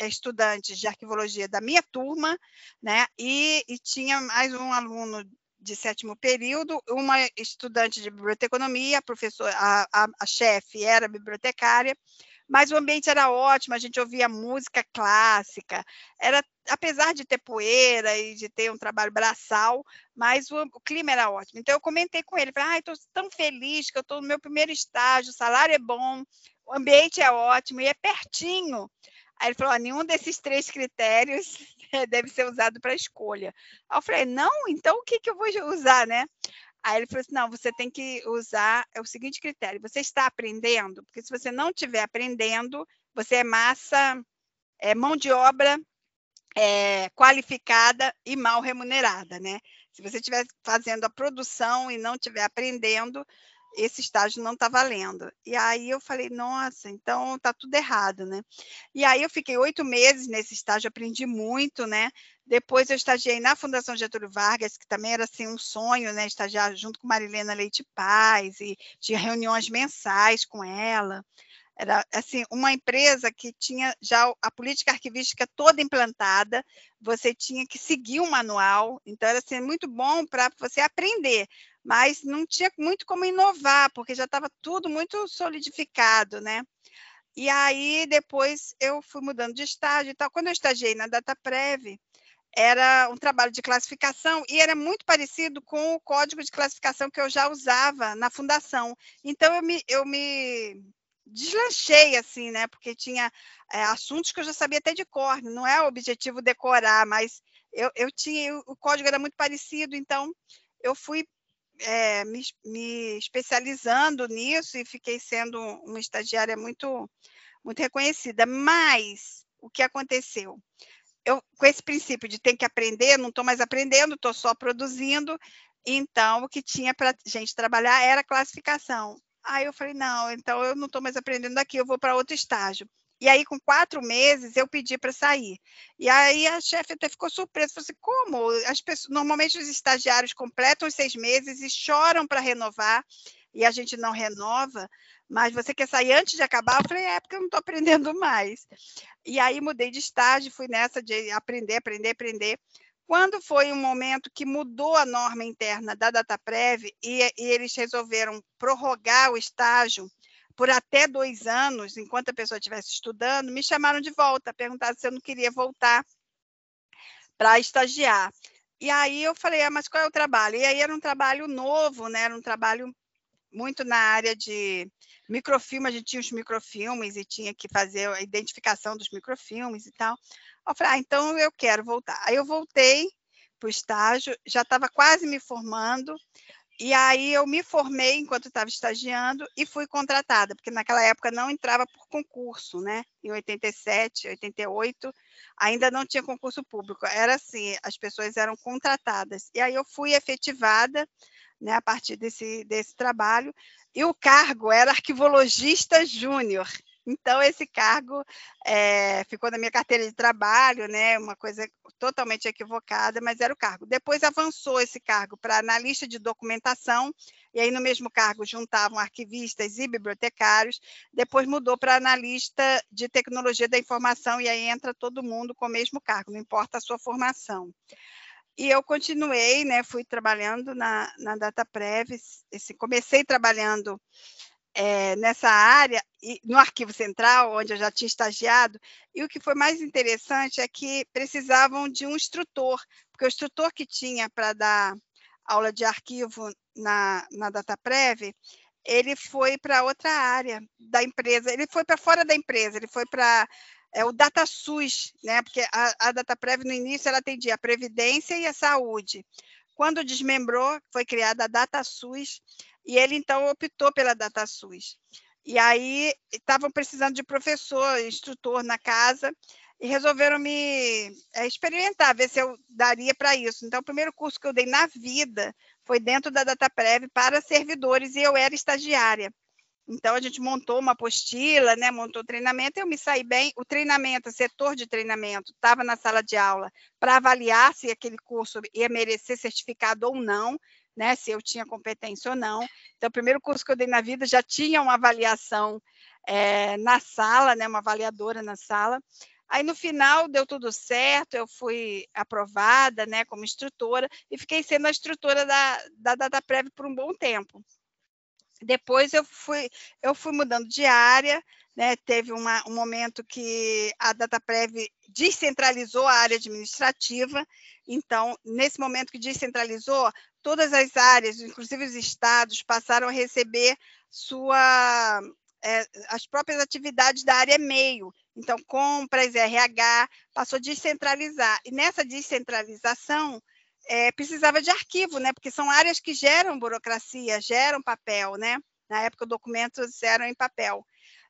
estudantes de arquivologia da minha turma, né? E, e tinha mais um aluno de sétimo período, uma estudante de biblioteconomia, a a, a, a chefe era bibliotecária, mas o ambiente era ótimo, a gente ouvia música clássica, era apesar de ter poeira e de ter um trabalho braçal, mas o, o clima era ótimo. Então eu comentei com ele, falei, ah, estou tão feliz que eu estou no meu primeiro estágio, o salário é bom, o ambiente é ótimo e é pertinho. Aí ele falou, ah, nenhum desses três critérios deve ser usado para escolha. Aí eu falei, não, então o que, que eu vou usar, né? Aí ele falou assim: não, você tem que usar é o seguinte critério: você está aprendendo, porque se você não estiver aprendendo, você é massa, é mão de obra é, qualificada e mal remunerada, né? Se você estiver fazendo a produção e não estiver aprendendo, esse estágio não está valendo. E aí eu falei, nossa, então tá tudo errado, né? E aí eu fiquei oito meses nesse estágio, aprendi muito, né? Depois eu estagiei na Fundação Getúlio Vargas, que também era assim um sonho, né? Estagiar junto com Marilena Leite Paz e tinha reuniões mensais com ela. Era assim uma empresa que tinha já a política arquivística toda implantada. Você tinha que seguir um manual, então era assim muito bom para você aprender mas não tinha muito como inovar, porque já estava tudo muito solidificado, né? E aí depois eu fui mudando de estágio e tal. Quando eu estagiei na DataPrev, era um trabalho de classificação e era muito parecido com o código de classificação que eu já usava na fundação. Então eu me, eu me deslanchei assim, né? Porque tinha é, assuntos que eu já sabia até de cor. Não é o objetivo decorar, mas eu, eu tinha o código era muito parecido, então eu fui é, me, me, especializando nisso e fiquei sendo uma estagiária muito, muito reconhecida. Mas o que aconteceu? Eu, com esse princípio de ter que aprender, não estou mais aprendendo, estou só produzindo. Então, o que tinha para gente trabalhar era classificação. Aí eu falei, não, então eu não estou mais aprendendo aqui, eu vou para outro estágio. E aí, com quatro meses, eu pedi para sair. E aí a chefe até ficou surpresa, falou assim, como? As pessoas, normalmente os estagiários completam os seis meses e choram para renovar, e a gente não renova, mas você quer sair antes de acabar? Eu falei, é, porque eu não estou aprendendo mais. E aí mudei de estágio, fui nessa de aprender, aprender, aprender. Quando foi um momento que mudou a norma interna da DataPrev e, e eles resolveram prorrogar o estágio por até dois anos, enquanto a pessoa estivesse estudando, me chamaram de volta, perguntaram se eu não queria voltar para estagiar. E aí eu falei, ah, mas qual é o trabalho? E aí era um trabalho novo, né? Era um trabalho muito na área de microfilme, a gente tinha os microfilmes e tinha que fazer a identificação dos microfilmes e tal. Eu falei, ah, então eu quero voltar. Aí eu voltei para o estágio, já estava quase me formando, e aí eu me formei enquanto estava estagiando e fui contratada, porque naquela época não entrava por concurso, né? Em 87, 88, ainda não tinha concurso público. Era assim, as pessoas eram contratadas. E aí eu fui efetivada, né, a partir desse, desse trabalho, e o cargo era arquivologista júnior. Então, esse cargo é, ficou na minha carteira de trabalho, né? Uma coisa totalmente equivocada, mas era o cargo. Depois avançou esse cargo para analista de documentação, e aí no mesmo cargo juntavam arquivistas e bibliotecários. Depois mudou para analista de tecnologia da informação, e aí entra todo mundo com o mesmo cargo, não importa a sua formação. E eu continuei, né? Fui trabalhando na, na DataPrev, esse, comecei trabalhando é, nessa área, e, no Arquivo Central, onde eu já tinha estagiado, e o que foi mais interessante é que precisavam de um instrutor, porque o instrutor que tinha para dar aula de arquivo na, na DataPrev, ele foi para outra área da empresa, ele foi para fora da empresa, ele foi para é, o DataSUS, né? porque a, a DataPrev no início ela atendia a Previdência e a Saúde. Quando desmembrou, foi criada a DataSUS, e ele então optou pela DataSUS. E aí estavam precisando de professor, instrutor na casa, e resolveram me é, experimentar, ver se eu daria para isso. Então, o primeiro curso que eu dei na vida foi dentro da DataPrev para servidores, e eu era estagiária. Então, a gente montou uma apostila, né, montou treinamento, eu me saí bem. O treinamento, o setor de treinamento, estava na sala de aula para avaliar se aquele curso ia merecer certificado ou não né, se eu tinha competência ou não. Então, o primeiro curso que eu dei na vida já tinha uma avaliação é, na sala, né, uma avaliadora na sala. Aí, no final, deu tudo certo, eu fui aprovada né, como instrutora e fiquei sendo a instrutora da, da DataPrev por um bom tempo. Depois eu fui, eu fui mudando de área, né? teve uma, um momento que a DataPrev descentralizou a área administrativa, então, nesse momento que descentralizou, todas as áreas, inclusive os estados, passaram a receber sua, é, as próprias atividades da área meio. Então, compras, RH, passou a descentralizar. E nessa descentralização, é, precisava de arquivo, né? Porque são áreas que geram burocracia, geram papel, né? Na época, documentos eram em papel.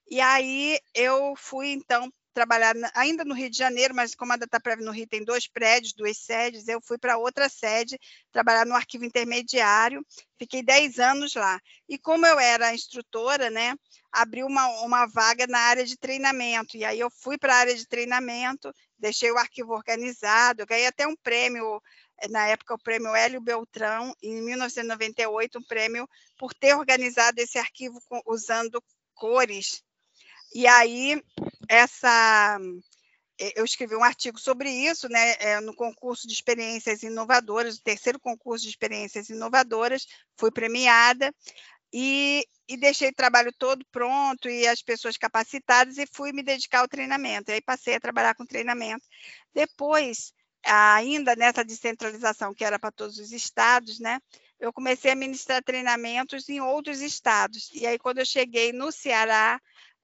E aí eu fui, então, trabalhar ainda no Rio de Janeiro, mas como a DataPrev no Rio tem dois prédios, duas sedes, eu fui para outra sede, trabalhar no arquivo intermediário, fiquei 10 anos lá. E como eu era instrutora, né, abriu uma, uma vaga na área de treinamento, e aí eu fui para a área de treinamento, deixei o arquivo organizado, ganhei até um prêmio na época o prêmio Hélio Beltrão, em 1998, um prêmio por ter organizado esse arquivo usando cores. E aí, essa eu escrevi um artigo sobre isso, né, é, no concurso de experiências inovadoras, o terceiro concurso de experiências inovadoras, fui premiada e, e deixei o trabalho todo pronto e as pessoas capacitadas e fui me dedicar ao treinamento. E aí passei a trabalhar com treinamento. Depois, ainda nessa descentralização que era para todos os estados, né? Eu comecei a ministrar treinamentos em outros estados. E aí, quando eu cheguei no Ceará,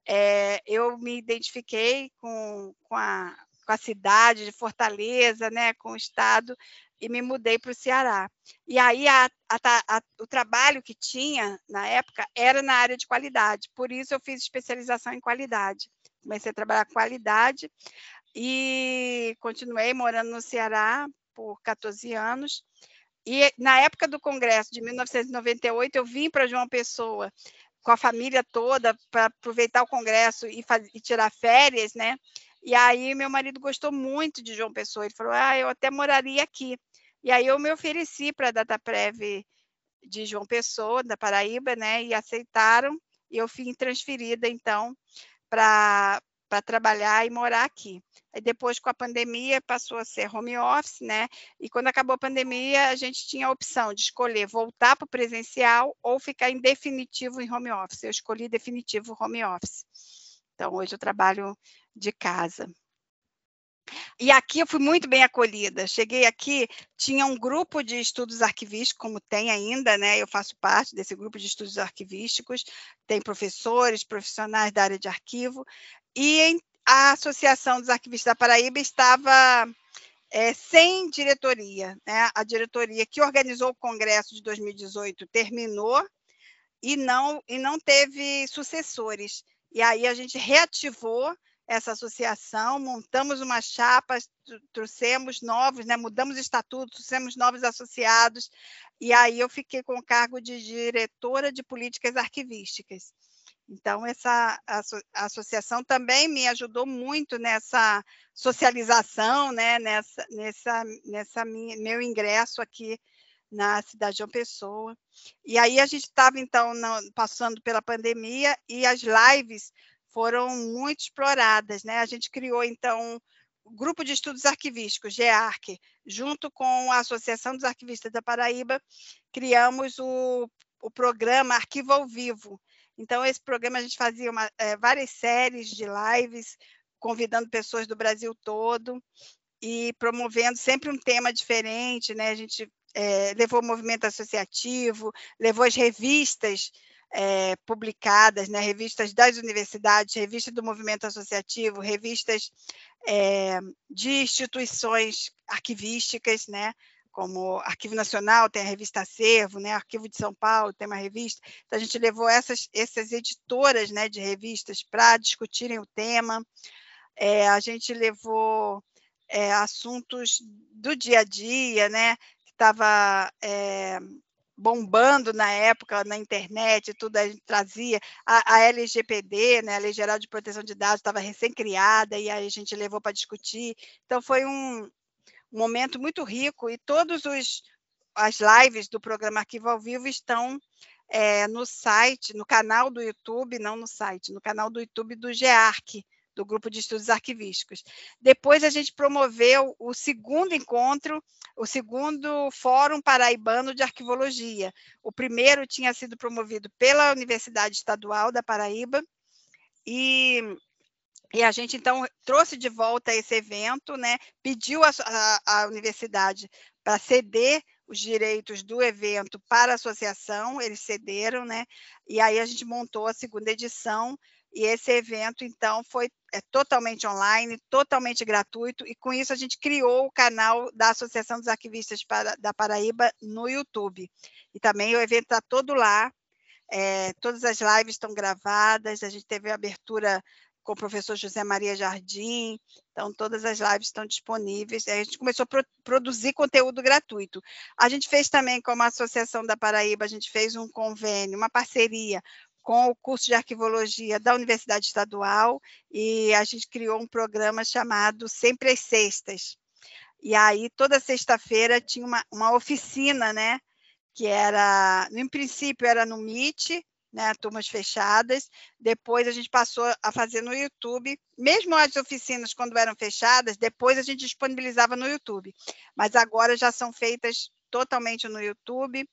é, eu me identifiquei com, com, a, com a cidade de Fortaleza, né, com o estado, e me mudei para o Ceará. E aí a, a, o trabalho que tinha na época era na área de qualidade, por isso eu fiz especialização em qualidade. Comecei a trabalhar com qualidade e continuei morando no Ceará por 14 anos. E na época do congresso de 1998, eu vim para João Pessoa com a família toda para aproveitar o congresso e, e, tirar férias, né? E aí meu marido gostou muito de João Pessoa, ele falou: "Ah, eu até moraria aqui". E aí eu me ofereci para a DataPrev de João Pessoa, da Paraíba, né? E aceitaram e eu fui transferida então para para trabalhar e morar aqui. Aí depois, com a pandemia, passou a ser home office, né? E quando acabou a pandemia, a gente tinha a opção de escolher voltar para o presencial ou ficar em definitivo em home office. Eu escolhi definitivo home office. Então, hoje eu trabalho de casa. E aqui eu fui muito bem acolhida. Cheguei aqui, tinha um grupo de estudos arquivísticos, como tem ainda, né? Eu faço parte desse grupo de estudos arquivísticos. Tem professores, profissionais da área de arquivo, e a Associação dos Arquivistas da Paraíba estava é, sem diretoria. Né? A diretoria que organizou o Congresso de 2018 terminou e não, e não teve sucessores. E aí a gente reativou essa associação, montamos uma chapa, trouxemos novos, né, mudamos o estatuto, trouxemos novos associados, e aí eu fiquei com o cargo de diretora de políticas arquivísticas. Então, essa associação também me ajudou muito nessa socialização, né, nessa, nessa, nessa minha, meu ingresso aqui na cidade de João Pessoa. E aí a gente estava, então, passando pela pandemia e as lives foram muito exploradas. Né? A gente criou, então, o Grupo de Estudos Arquivísticos, GEARC, junto com a Associação dos Arquivistas da Paraíba, criamos o, o programa Arquivo ao Vivo, então, esse programa a gente fazia uma, é, várias séries de lives, convidando pessoas do Brasil todo e promovendo sempre um tema diferente, né? A gente é, levou o movimento associativo, levou as revistas é, publicadas, né? revistas das universidades, revistas do movimento associativo, revistas é, de instituições arquivísticas, né? Como Arquivo Nacional, tem a revista Acervo, né? Arquivo de São Paulo tem uma revista. Então, a gente levou essas, essas editoras né, de revistas para discutirem o tema. É, a gente levou é, assuntos do dia a dia, né? Que estava é, bombando na época na internet, tudo a gente trazia. A, a LGPD, né, a Lei Geral de Proteção de Dados, estava recém-criada, e aí a gente levou para discutir. Então, foi um, um momento muito rico e todos os as lives do programa Arquivo ao Vivo estão é, no site, no canal do YouTube, não no site, no canal do YouTube do GEARC, do Grupo de Estudos Arquivísticos. Depois a gente promoveu o segundo encontro, o segundo Fórum Paraibano de Arquivologia. O primeiro tinha sido promovido pela Universidade Estadual da Paraíba e e a gente, então, trouxe de volta esse evento, né? pediu a universidade para ceder os direitos do evento para a associação, eles cederam, né? E aí a gente montou a segunda edição, e esse evento, então, foi é, totalmente online, totalmente gratuito, e com isso a gente criou o canal da Associação dos Arquivistas para, da Paraíba no YouTube. E também o evento está todo lá, é, todas as lives estão gravadas, a gente teve a abertura com o professor José Maria Jardim. Então, todas as lives estão disponíveis. A gente começou a pro produzir conteúdo gratuito. A gente fez também, como a Associação da Paraíba, a gente fez um convênio, uma parceria com o curso de arquivologia da Universidade Estadual e a gente criou um programa chamado Sempre às Sextas. E aí, toda sexta-feira tinha uma, uma oficina, né? Que era, no princípio, era no Meet, né, turmas fechadas. Depois a gente passou a fazer no YouTube, mesmo as oficinas quando eram fechadas, depois a gente disponibilizava no YouTube. Mas agora já são feitas totalmente no YouTube.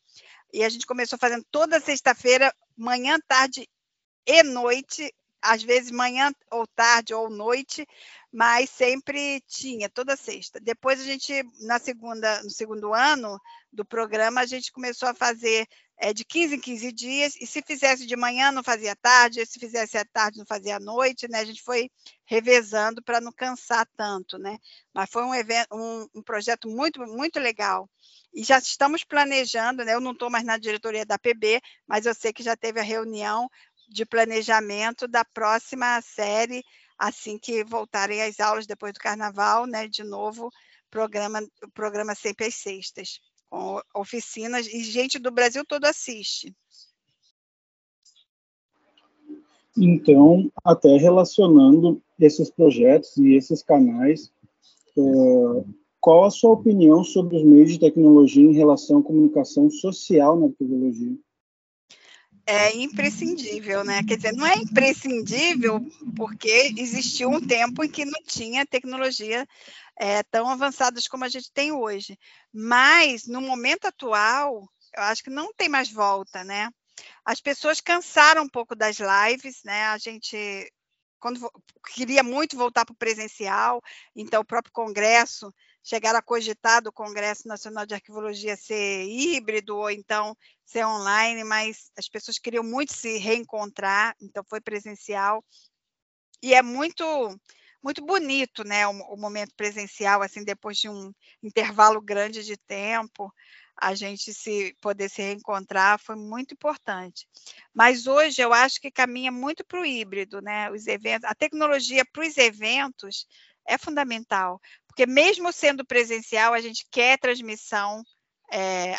E a gente começou fazendo toda sexta-feira, manhã, tarde e noite, às vezes manhã ou tarde ou noite, mas sempre tinha, toda sexta. Depois a gente, na segunda, no segundo ano do programa, a gente começou a fazer é, de 15 em 15 dias, e se fizesse de manhã, não fazia tarde, se fizesse à tarde, não fazia à noite, né? A gente foi revezando para não cansar tanto, né? Mas foi um, evento, um, um, projeto muito, muito legal. E já estamos planejando, né? Eu não estou mais na diretoria da PB, mas eu sei que já teve a reunião de planejamento da próxima série, assim que voltarem as aulas depois do carnaval, né? De novo, programa, programa sempre às sextas oficinas e gente do Brasil todo assiste. Então, até relacionando esses projetos e esses canais, é, qual a sua opinião sobre os meios de tecnologia em relação à comunicação social na arqueologia? É imprescindível, né? Quer dizer, não é imprescindível porque existiu um tempo em que não tinha tecnologia é, tão avançadas como a gente tem hoje. Mas, no momento atual, eu acho que não tem mais volta, né? As pessoas cansaram um pouco das lives, né? A gente quando queria muito voltar para o presencial, então o próprio congresso chegaram a cogitar do Congresso Nacional de Arquivologia ser híbrido ou então ser online, mas as pessoas queriam muito se reencontrar, então foi presencial. E é muito muito bonito, né, o, o, momento presencial, assim, depois de um intervalo grande de tempo, a gente se poder se reencontrar foi muito importante. Mas hoje eu acho que caminha muito para o híbrido, né? Os eventos, a tecnologia para os eventos é fundamental, porque mesmo sendo presencial, a gente quer transmissão é,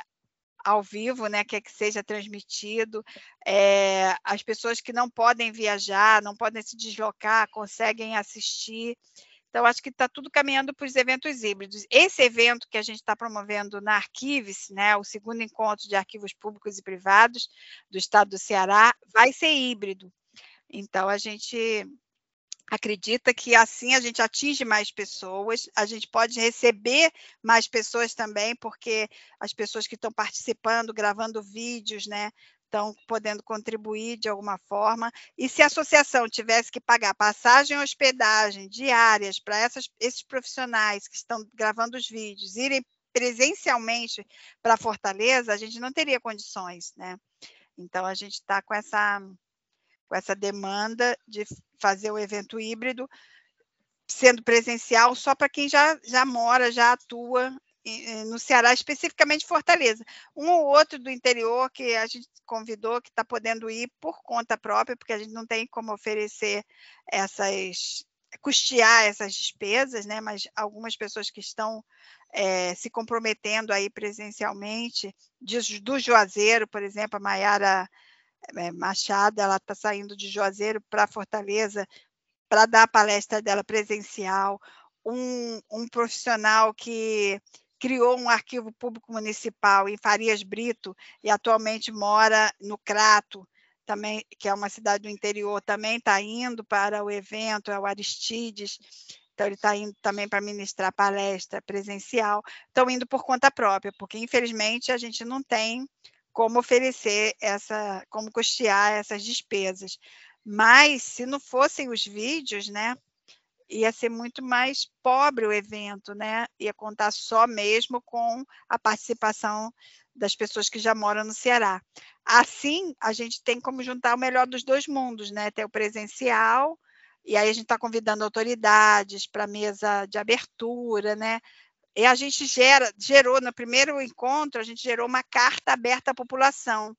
ao vivo, né, quer que seja transmitido. É, as pessoas que não podem viajar, não podem se deslocar, conseguem assistir. Então, acho que está tudo caminhando para os eventos híbridos. Esse evento que a gente está promovendo na Arquives, né, o segundo encontro de arquivos públicos e privados do estado do Ceará, vai ser híbrido. Então, a gente acredita que assim a gente atinge mais pessoas, a gente pode receber mais pessoas também, porque as pessoas que estão participando, gravando vídeos, né, estão podendo contribuir de alguma forma. E se a associação tivesse que pagar passagem e hospedagem diárias para esses profissionais que estão gravando os vídeos irem presencialmente para Fortaleza, a gente não teria condições, né? Então a gente está com essa com essa demanda de fazer o evento híbrido, sendo presencial só para quem já, já mora, já atua no Ceará, especificamente Fortaleza. Um ou outro do interior que a gente convidou, que está podendo ir por conta própria, porque a gente não tem como oferecer essas, custear essas despesas, né? mas algumas pessoas que estão é, se comprometendo aí presencialmente, de, do Juazeiro, por exemplo, a Maiara Machado, ela está saindo de Juazeiro para Fortaleza para dar a palestra dela presencial. Um, um profissional que criou um arquivo público municipal em Farias Brito e atualmente mora no Crato, também que é uma cidade do interior, também está indo para o evento, é o Aristides. Então, ele está indo também para ministrar palestra presencial. Estão indo por conta própria, porque, infelizmente, a gente não tem como oferecer essa, como custear essas despesas. Mas se não fossem os vídeos, né, ia ser muito mais pobre o evento, né? Ia contar só mesmo com a participação das pessoas que já moram no Ceará. Assim, a gente tem como juntar o melhor dos dois mundos, né? Ter o presencial, e aí a gente está convidando autoridades para mesa de abertura, né? E a gente gera, gerou, no primeiro encontro, a gente gerou uma carta aberta à população.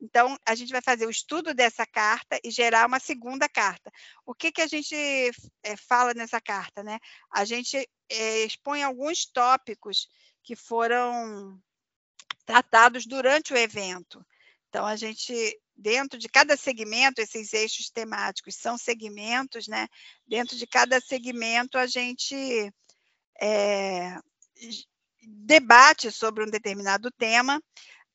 Então, a gente vai fazer o estudo dessa carta e gerar uma segunda carta. O que, que a gente é, fala nessa carta? Né? A gente é, expõe alguns tópicos que foram tratados durante o evento. Então, a gente, dentro de cada segmento, esses eixos temáticos são segmentos, né? Dentro de cada segmento, a gente é, debate sobre um determinado tema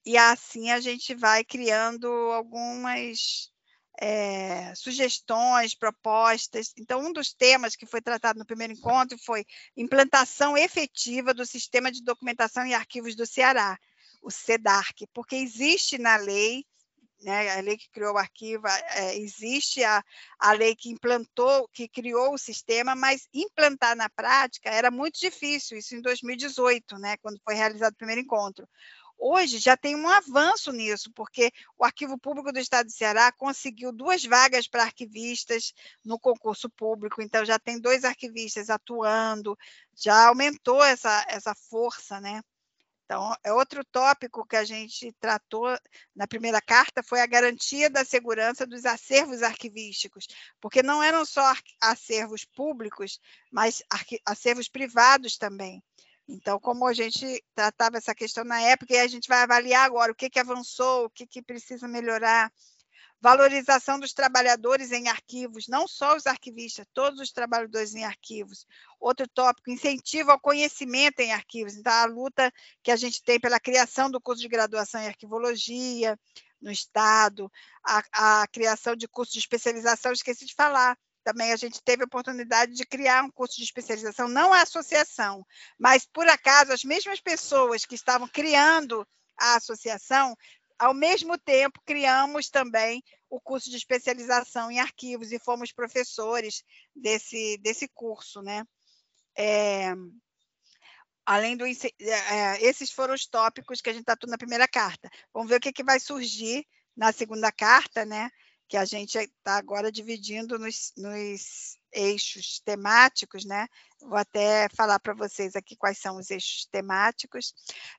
e assim a gente vai criando algumas é, sugestões, propostas. Então, um dos temas que foi tratado no primeiro encontro foi implantação efetiva do sistema de documentação e arquivos do Ceará, o CEDARC, porque existe na lei, né, a lei que criou o arquivo, é, existe a, a lei que implantou, que criou o sistema, mas implantar na prática era muito difícil, isso em 2018, né, quando foi realizado o primeiro encontro hoje já tem um avanço nisso, porque o Arquivo Público do Estado de Ceará conseguiu duas vagas para arquivistas no concurso público, então já tem dois arquivistas atuando, já aumentou essa, essa força, né? Então, é outro tópico que a gente tratou na primeira carta foi a garantia da segurança dos acervos arquivísticos, porque não eram só acervos públicos, mas acervos privados também. Então, como a gente tratava essa questão na época, e a gente vai avaliar agora o que, que avançou, o que, que precisa melhorar. Valorização dos trabalhadores em arquivos, não só os arquivistas, todos os trabalhadores em arquivos. Outro tópico, incentivo ao conhecimento em arquivos. Então, a luta que a gente tem pela criação do curso de graduação em arquivologia no Estado, a, a criação de curso de especialização, esqueci de falar, também a gente teve a oportunidade de criar um curso de especialização, não a associação, mas por acaso as mesmas pessoas que estavam criando a associação, ao mesmo tempo criamos também o curso de especialização em arquivos e fomos professores desse, desse curso, né? É, além do é, esses foram os tópicos que a gente tratou na primeira carta. Vamos ver o que, que vai surgir na segunda carta, né? que a gente está agora dividindo nos, nos, eixos temáticos, né? Vou até falar para vocês aqui quais são os eixos temáticos.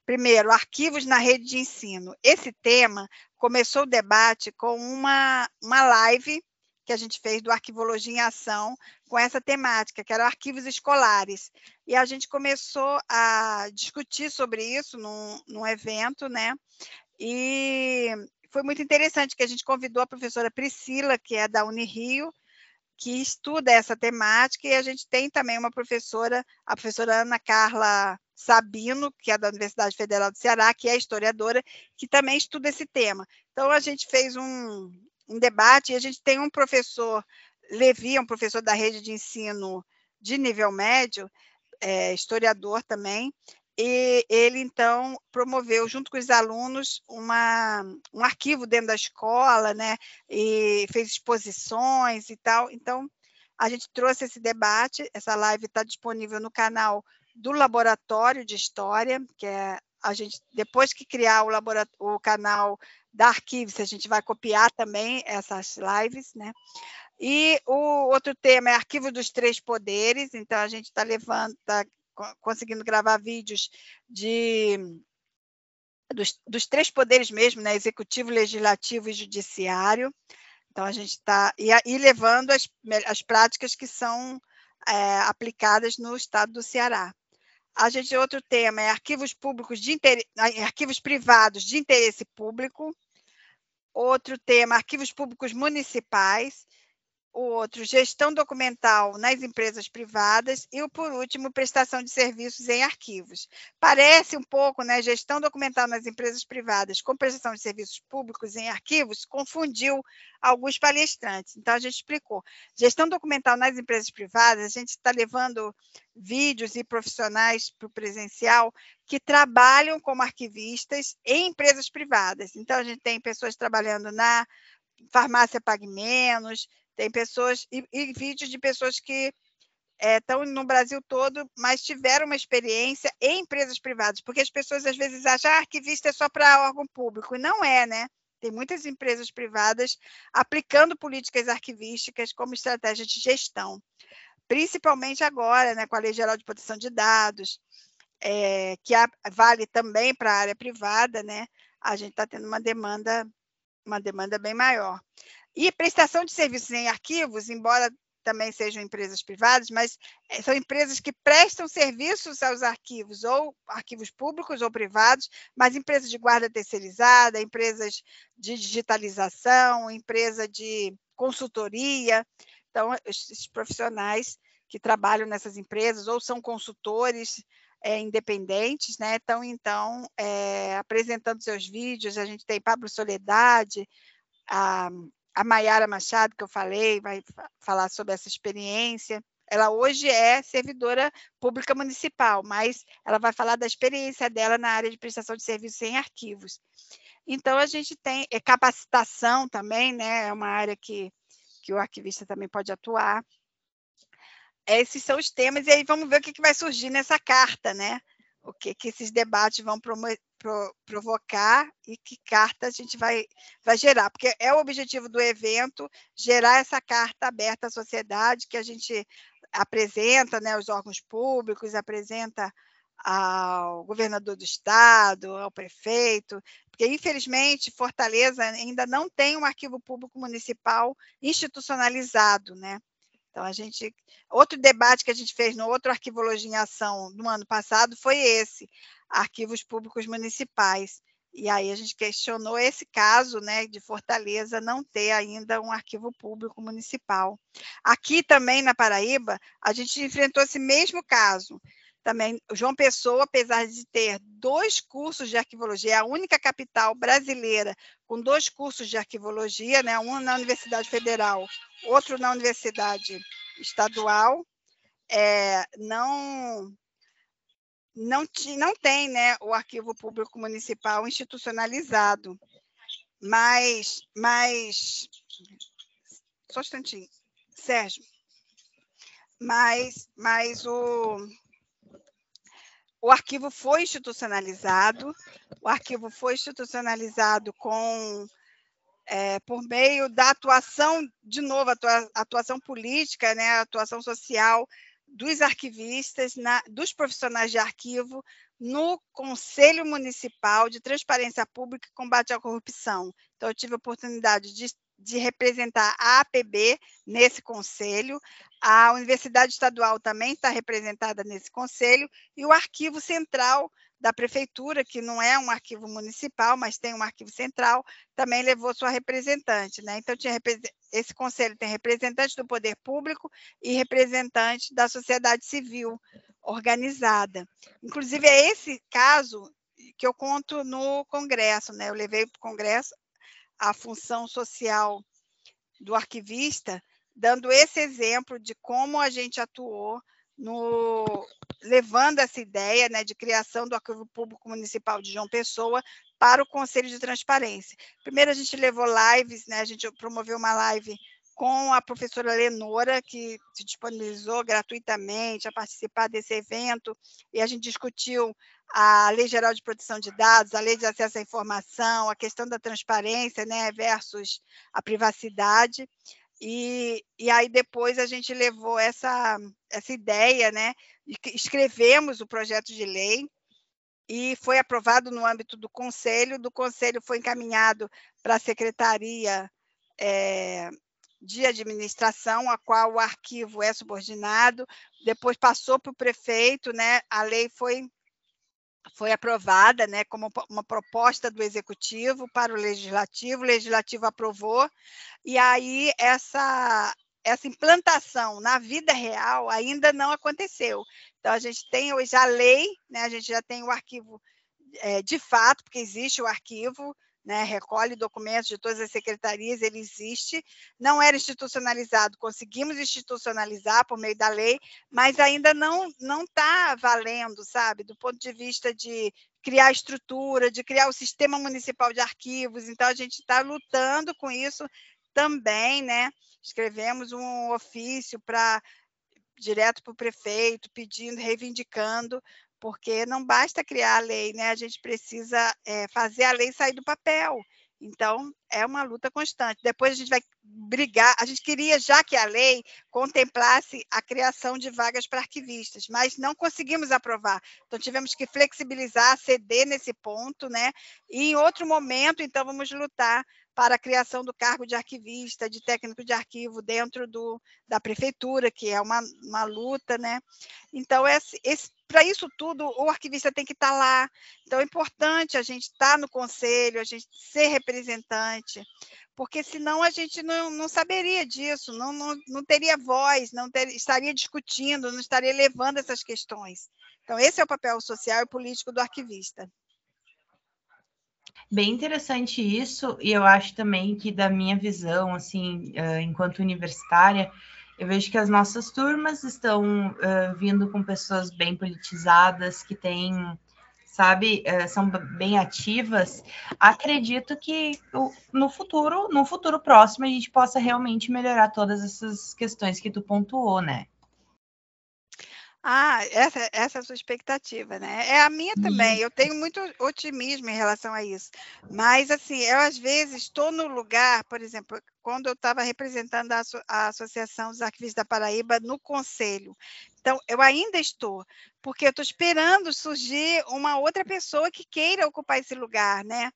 Primeiro, arquivos na rede de ensino. Esse tema começou o debate com uma, uma live que a gente fez do Arquivologia em Ação com essa temática, que eram arquivos escolares. E a gente começou a discutir sobre isso num, num evento, né? E foi muito interessante que a gente convidou a professora Priscila, que é da Unirio, que estuda essa temática, e a gente tem também uma professora, a professora Ana Carla Sabino, que é da Universidade Federal do Ceará, que é historiadora, que também estuda esse tema. Então, a gente fez um, um debate, e a gente tem um professor, Levi, um professor da rede de ensino de nível médio, é, historiador também, e ele então promoveu junto com os alunos uma, um arquivo dentro da escola, né? E fez exposições e tal. Então a gente trouxe esse debate. Essa live está disponível no canal do Laboratório de História, que é a gente depois que criar o, o canal da Arquivos, a gente vai copiar também essas lives, né? E o outro tema é Arquivo dos Três Poderes, então a gente está levando, tá conseguindo gravar vídeos de dos, dos, três poderes mesmo, né? Executivo, legislativo e judiciário. Então a gente está e, e, levando as, as práticas que são é, aplicadas no estado do Ceará. A gente outro tema é arquivos públicos de arquivos privados de interesse público. Outro tema, arquivos públicos municipais o outro, gestão documental nas empresas privadas, e o por último, prestação de serviços em arquivos. Parece um pouco, né, gestão documental nas empresas privadas com prestação de serviços públicos em arquivos, confundiu alguns palestrantes. Então, a gente explicou. Gestão documental nas empresas privadas, a gente está levando vídeos e profissionais para o presencial que trabalham como arquivistas em empresas privadas. Então, a gente tem pessoas trabalhando na farmácia Pague Menos, tem pessoas, e, e vídeos de pessoas que estão é, no Brasil todo, mas tiveram uma experiência em empresas privadas, porque as pessoas às vezes acham que ah, arquivista é só para órgão público, e não é, né? Tem muitas empresas privadas aplicando políticas arquivísticas como estratégia de gestão, principalmente agora, né, com a Lei Geral de Proteção de Dados, é, que a, vale também para a área privada, né? A gente está tendo uma demanda uma demanda bem maior. E prestação de serviços em arquivos, embora também sejam empresas privadas, mas eh, são empresas que prestam serviços aos arquivos, ou arquivos públicos ou privados, mas empresas de guarda terceirizada, empresas de digitalização, empresa de consultoria. Então, esses profissionais que trabalham nessas empresas ou são consultores é, independentes, né? Então, então é, apresentando seus vídeos, a gente tem Pablo Soledade, a a Maiara Machado, que eu falei, vai falar sobre essa experiência. Ela hoje é servidora pública municipal, mas ela vai falar da experiência dela na área de prestação de serviços em arquivos. Então, a gente tem é, capacitação também, né? É uma área que, que o arquivista também pode atuar. Esses são os temas, e aí vamos ver o que, que vai surgir nessa carta, né? O que, que esses debates vão pro, provocar e que carta a gente vai, vai gerar, porque é o objetivo do evento gerar essa carta aberta à sociedade que a gente apresenta, né, os órgãos públicos, apresenta ao governador do estado, ao prefeito, porque infelizmente Fortaleza ainda não tem um arquivo público municipal institucionalizado, né? Então a gente, outro debate que a gente fez no outro arquivologia em ação no ano passado foi esse, arquivos públicos municipais. E aí a gente questionou esse caso, né, de Fortaleza não ter ainda um arquivo público municipal. Aqui também na Paraíba, a gente enfrentou esse mesmo caso. Também João Pessoa, apesar de ter dois cursos de arquivologia, é a única capital brasileira com dois cursos de arquivologia, né, um na Universidade Federal, outro na Universidade Estadual, é, não não, não tem né, o arquivo público municipal institucionalizado, mas, mas só um instantinho, Sérgio, mas, mas o, o arquivo foi institucionalizado, o arquivo foi institucionalizado com é, por meio da atuação, de novo, atua, atuação política, né, atuação social dos arquivistas, na, dos profissionais de arquivo, no Conselho Municipal de Transparência Pública e Combate à Corrupção. Então, eu tive a oportunidade de, de representar a APB nesse conselho, a Universidade Estadual também está representada nesse conselho, e o Arquivo Central da prefeitura, que não é um arquivo municipal, mas tem um arquivo central, também levou sua representante, né? Então tinha esse conselho tem representante do poder público e representante da sociedade civil organizada. Inclusive é esse caso que eu conto no congresso, né? Eu levei para o congresso a função social do arquivista, dando esse exemplo de como a gente atuou no, levando essa ideia né, de criação do Arquivo Público Municipal de João Pessoa para o Conselho de Transparência. Primeiro, a gente levou lives, né, a gente promoveu uma live com a professora Lenora, que se disponibilizou gratuitamente a participar desse evento, e a gente discutiu a Lei Geral de Proteção de Dados, a Lei de Acesso à Informação, a questão da transparência né, versus a privacidade. E, e aí depois a gente levou essa, essa ideia, né? Escrevemos o projeto de lei e foi aprovado no âmbito do conselho. Do conselho foi encaminhado para a secretaria é, de administração, a qual o arquivo é subordinado. Depois passou para o prefeito, né? A lei foi foi aprovada né, como uma proposta do executivo para o legislativo, o legislativo aprovou, e aí essa, essa implantação na vida real ainda não aconteceu. Então, a gente tem hoje a lei, né, a gente já tem o arquivo é, de fato, porque existe o arquivo, né, recolhe documentos de todas as secretarias, ele existe, não era institucionalizado, conseguimos institucionalizar por meio da lei, mas ainda não não está valendo, sabe, do ponto de vista de criar estrutura, de criar o sistema municipal de arquivos, então a gente está lutando com isso também, né? Escrevemos um ofício para direto para o prefeito, pedindo, reivindicando porque não basta criar a lei, né? A gente precisa é, fazer a lei sair do papel. Então, é uma luta constante. Depois a gente vai brigar. A gente queria já que a lei contemplasse a criação de vagas para arquivistas, mas não conseguimos aprovar. Então, tivemos que flexibilizar, ceder nesse ponto, né? E em outro momento, então, vamos lutar para a criação do cargo de arquivista, de técnico de arquivo dentro do, da prefeitura, que é uma, uma luta, né? Então, esse, esse para isso tudo, o arquivista tem que estar tá lá. Então, é importante a gente estar tá no conselho, a gente ser representante, porque senão a gente não, não saberia disso, não, não, não teria voz, não ter, estaria discutindo, não estaria levando essas questões. Então, esse é o papel social e político do arquivista. Bem interessante isso, e eu acho também que, da minha visão, assim, enquanto universitária, eu vejo que as nossas turmas estão uh, vindo com pessoas bem politizadas, que têm, sabe, uh, são bem ativas. Acredito que no futuro, no futuro próximo, a gente possa realmente melhorar todas essas questões que tu pontuou, né? Ah, essa, essa é a sua expectativa, né? É a minha também. Eu tenho muito otimismo em relação a isso. Mas, assim, eu às vezes estou no lugar, por exemplo, quando eu estava representando a, a, Associação dos Arquivistas da Paraíba no Conselho. Então, eu ainda estou, porque eu estou esperando surgir uma outra pessoa que queira ocupar esse lugar, né?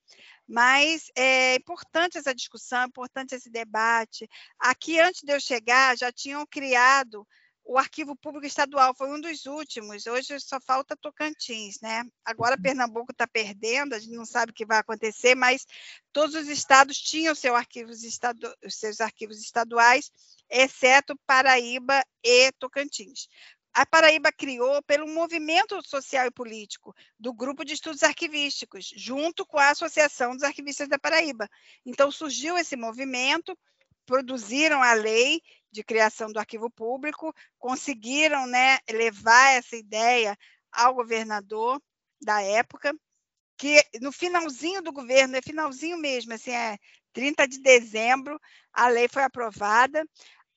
Mas é importante essa discussão, é importante esse debate. Aqui, antes de eu chegar, já tinham criado o Arquivo Público Estadual foi um dos últimos, hoje só falta Tocantins, né? Agora uhum. Pernambuco está perdendo, a gente não sabe o que vai acontecer, mas todos os estados tinham seu arquivos estadu seus arquivos estaduais, exceto Paraíba e Tocantins. A Paraíba criou pelo movimento social e político do Grupo de Estudos Arquivísticos, junto com a Associação dos Arquivistas da Paraíba. Então surgiu esse movimento, produziram a lei de criação do arquivo público, conseguiram né, levar essa ideia ao governador da época, que no finalzinho do governo, é finalzinho mesmo, assim, é 30 de dezembro, a lei foi aprovada,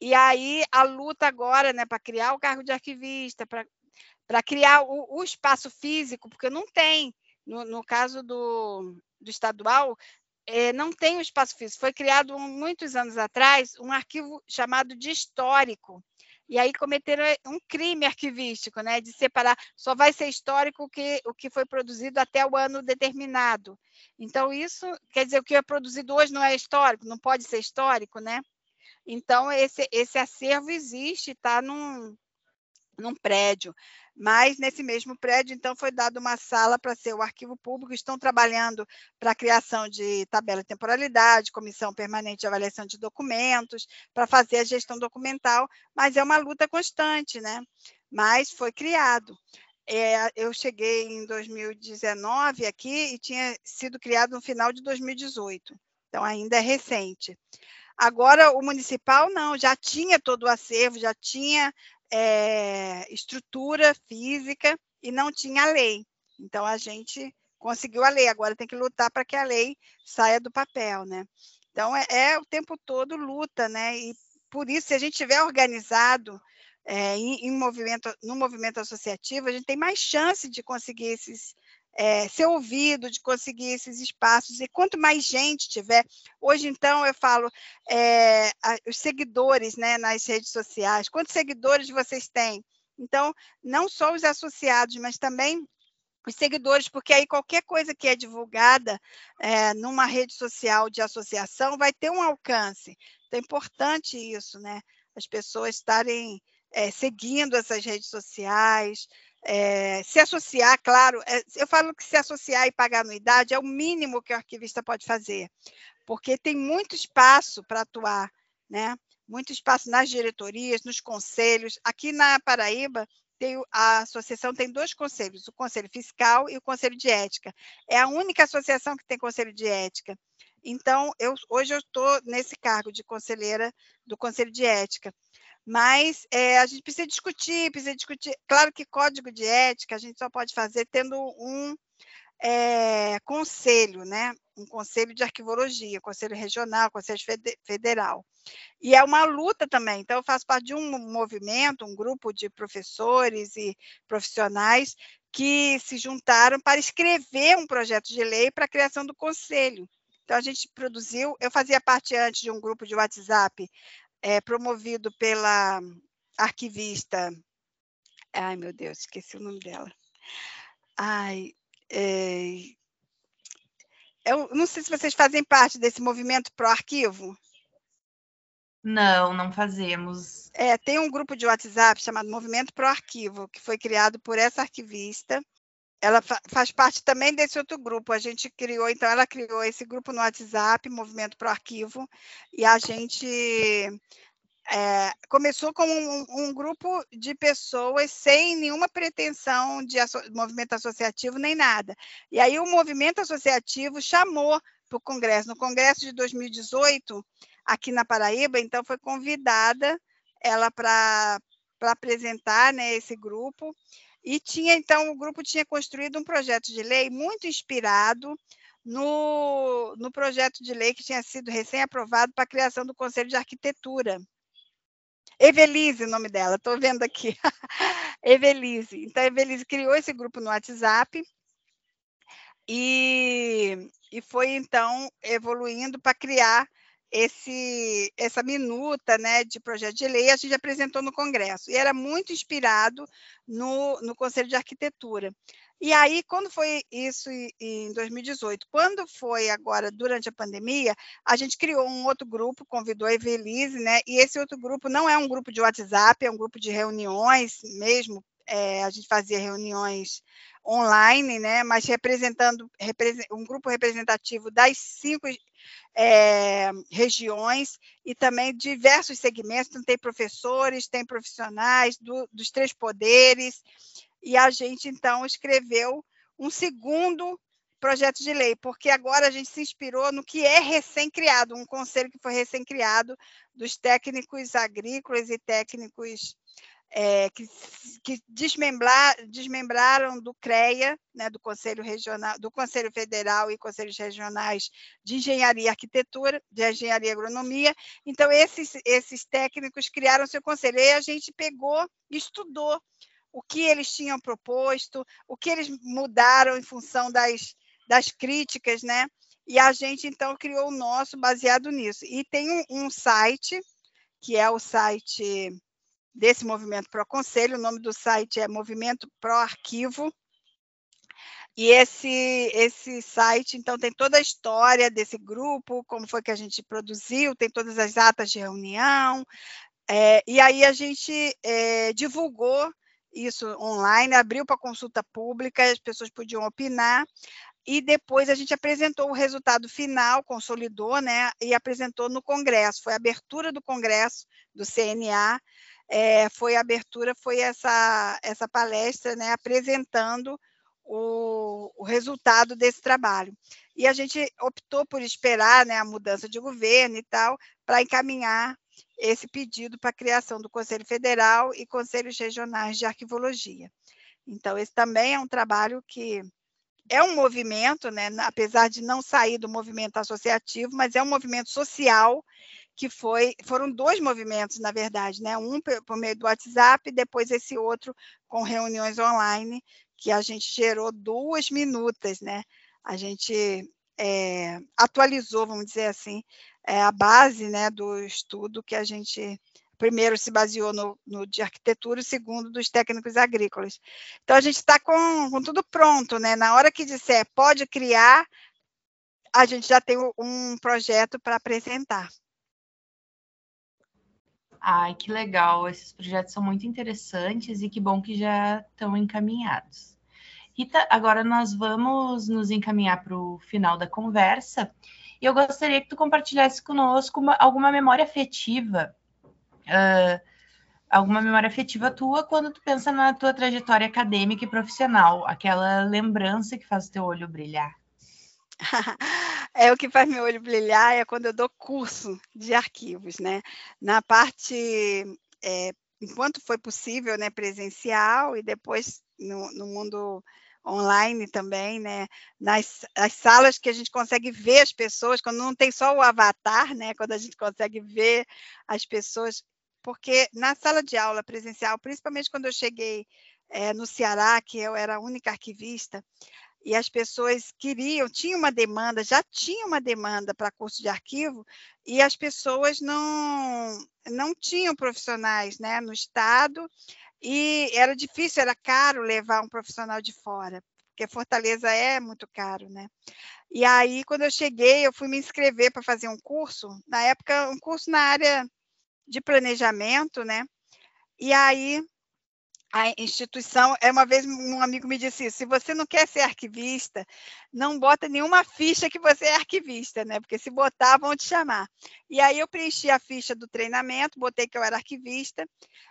e aí a luta agora, né, para criar o cargo de arquivista, para criar o, o, espaço físico, porque não tem, no, no caso do, do estadual, é, não tem um espaço físico. Foi criado muitos anos atrás um arquivo chamado de histórico. E aí cometeram eh, um crime arquivístico, né, de separar, só vai ser histórico o que, o que foi produzido até o ano determinado. Então, isso quer dizer, o que é produzido hoje não é histórico, não pode ser histórico, né? Então, esse, esse acervo existe, está num, num prédio. Mas nesse mesmo prédio, então, foi dada uma sala para ser o arquivo público. Estão trabalhando para a criação de tabela de temporalidade, comissão permanente de avaliação de documentos, para fazer a gestão documental, mas é uma luta constante, né? Mas foi criado. É, eu cheguei em 2019 aqui e tinha sido criado no final de 2018, então ainda é recente. Agora, o municipal não, já tinha todo o acervo, já tinha é, estrutura física e não tinha lei. Então a gente conseguiu a lei, agora tem que lutar para que a lei saia do papel, né? Então é, é, o tempo todo luta, né? E por isso, se a gente tiver organizado é, em, em, movimento, no movimento associativo, a gente tem mais chance de conseguir esses, é, ser ouvido, de conseguir esses espaços. E quanto mais gente tiver, hoje então eu falo, é, os seguidores né, nas redes sociais, quantos seguidores vocês têm? Então, não só os associados, mas também os seguidores, porque aí qualquer coisa que é divulgada é, numa rede social de associação vai ter um alcance. Então, é importante isso, né? As pessoas estarem seguindo essas redes sociais, é, se associar, claro, é, eu falo que se associar e pagar anuidade é o mínimo que o arquivista pode fazer, porque tem muito espaço para atuar, né? muito espaço nas diretorias, nos conselhos. Aqui na Paraíba, tem, a associação tem dois conselhos, o Conselho Fiscal e o Conselho de Ética. É a única associação que tem Conselho de Ética. Então, eu, hoje eu estou nesse cargo de conselheira do Conselho de Ética. Mas é, a gente precisa discutir, precisa discutir. Claro que código de ética a gente só pode fazer tendo um é, conselho, né? Um conselho de arquivologia, conselho regional, conselho federal. E é uma luta também. Então, eu faço parte de um movimento, um grupo de professores e profissionais que se juntaram para escrever um projeto de lei para a criação do conselho. Então, a gente produziu, eu fazia parte antes de um grupo de WhatsApp é, promovido pela arquivista. Ai, meu Deus, esqueci o nome dela. Ai, é, eu não sei se vocês fazem parte desse movimento pro arquivo. Não, não fazemos. É, tem um grupo de WhatsApp chamado Movimento Pro Arquivo, que foi criado por essa arquivista. Ela fa faz parte também desse outro grupo. A gente criou, então, ela criou esse grupo no WhatsApp, Movimento Pro Arquivo, e a gente é, começou como um, um, grupo de pessoas sem nenhuma pretensão de asso movimento associativo nem nada. E aí o movimento associativo chamou para o Congresso. No Congresso de 2018, aqui na Paraíba, então foi convidada ela para apresentar né, esse grupo. E tinha, então, o grupo tinha construído um projeto de lei muito inspirado no, no projeto de lei que tinha sido recém-aprovado para a criação do Conselho de Arquitetura. Evelise, o nome dela, estou vendo aqui. Evelise. Então, Evelise criou esse grupo no WhatsApp e, e foi, então, evoluindo para criar esse, essa minuta né, de projeto de lei, a gente apresentou no Congresso, e era muito inspirado no, no Conselho de Arquitetura. E aí, quando foi isso em 2018? Quando foi agora, durante a pandemia, a gente criou um outro grupo, convidou a Evelise, né? E esse outro grupo não é um grupo de WhatsApp, é um grupo de reuniões mesmo. É, a gente fazia reuniões online, né? Mas representando um grupo representativo das cinco é, regiões e também diversos segmentos. Então, tem professores, tem profissionais do, dos três poderes, e a gente, então, escreveu um segundo projeto de lei, porque agora a gente se inspirou no que é recém-criado, um conselho que foi recém-criado dos técnicos agrícolas e técnicos é, que, que desmembrar, desmembraram do CREA, né, do Conselho Regional, do Conselho Federal e Conselhos Regionais de Engenharia e Arquitetura, de Engenharia e Agronomia. Então, esses, esses técnicos criaram seu conselho. E a gente pegou, estudou o que eles tinham proposto, o que eles mudaram em função das, das críticas, né? E a gente, então, criou o nosso baseado nisso. E tem um, um site, que é o site desse Movimento Pro Conselho, o nome do site é Movimento Pro Arquivo, e esse, esse site, então, tem toda a história desse grupo, como foi que a gente produziu, tem todas as atas de reunião, é, e aí a gente é, divulgou isso online, abriu para consulta pública, as pessoas podiam opinar, e depois a gente apresentou o resultado final, consolidou, né, e apresentou no Congresso. Foi a abertura do Congresso do CNA, é, foi a abertura, foi essa, essa palestra, né, apresentando o, o, resultado desse trabalho. E a gente optou por esperar né, a mudança de governo e tal, para encaminhar esse pedido para a criação do Conselho Federal e Conselhos Regionais de Arquivologia. Então, esse também é um trabalho que é um movimento, né, apesar de não sair do movimento associativo, mas é um movimento social que foi, foram dois movimentos, na verdade, né, um por meio do WhatsApp, depois esse outro com reuniões online, que a gente gerou duas minutas, né, a gente é, atualizou, vamos dizer assim, é, a base né, do estudo que a gente primeiro se baseou no, no de arquitetura e segundo dos técnicos agrícolas. Então a gente está com, com, tudo pronto, né? Na hora que disser pode criar, a gente já tem um projeto para apresentar. Ai, que legal! Esses projetos são muito interessantes e que bom que já estão encaminhados. Rita, agora nós vamos nos encaminhar para o final da conversa e eu gostaria que tu compartilhasse conosco uma, alguma memória afetiva, uh, alguma memória afetiva tua quando tu pensa na tua trajetória acadêmica e profissional, aquela lembrança que faz o teu olho brilhar. É o que faz meu olho brilhar é quando eu dou curso de arquivos, né? Na parte é, enquanto foi possível, né, presencial e depois no, no mundo online também, né? Nas as salas que a gente consegue ver as pessoas, quando não tem só o avatar, né? Quando a gente consegue ver as pessoas, porque na sala de aula presencial, principalmente quando eu cheguei é, no Ceará, que eu era a única arquivista, e as pessoas queriam, tinha uma demanda, já tinha uma demanda para curso de arquivo, e as pessoas não, não tinham profissionais né, no Estado, e era difícil, era caro levar um profissional de fora, porque Fortaleza é muito caro, né? E aí, quando eu cheguei, eu fui me inscrever para fazer um curso, na época, um curso na área de planejamento, né? E aí a instituição, é uma vez um amigo me disse isso, se você não quer ser arquivista, não bota nenhuma ficha que você é arquivista, né? Porque se botar, vão te chamar. E aí eu preenchi a ficha do treinamento, botei que eu era arquivista,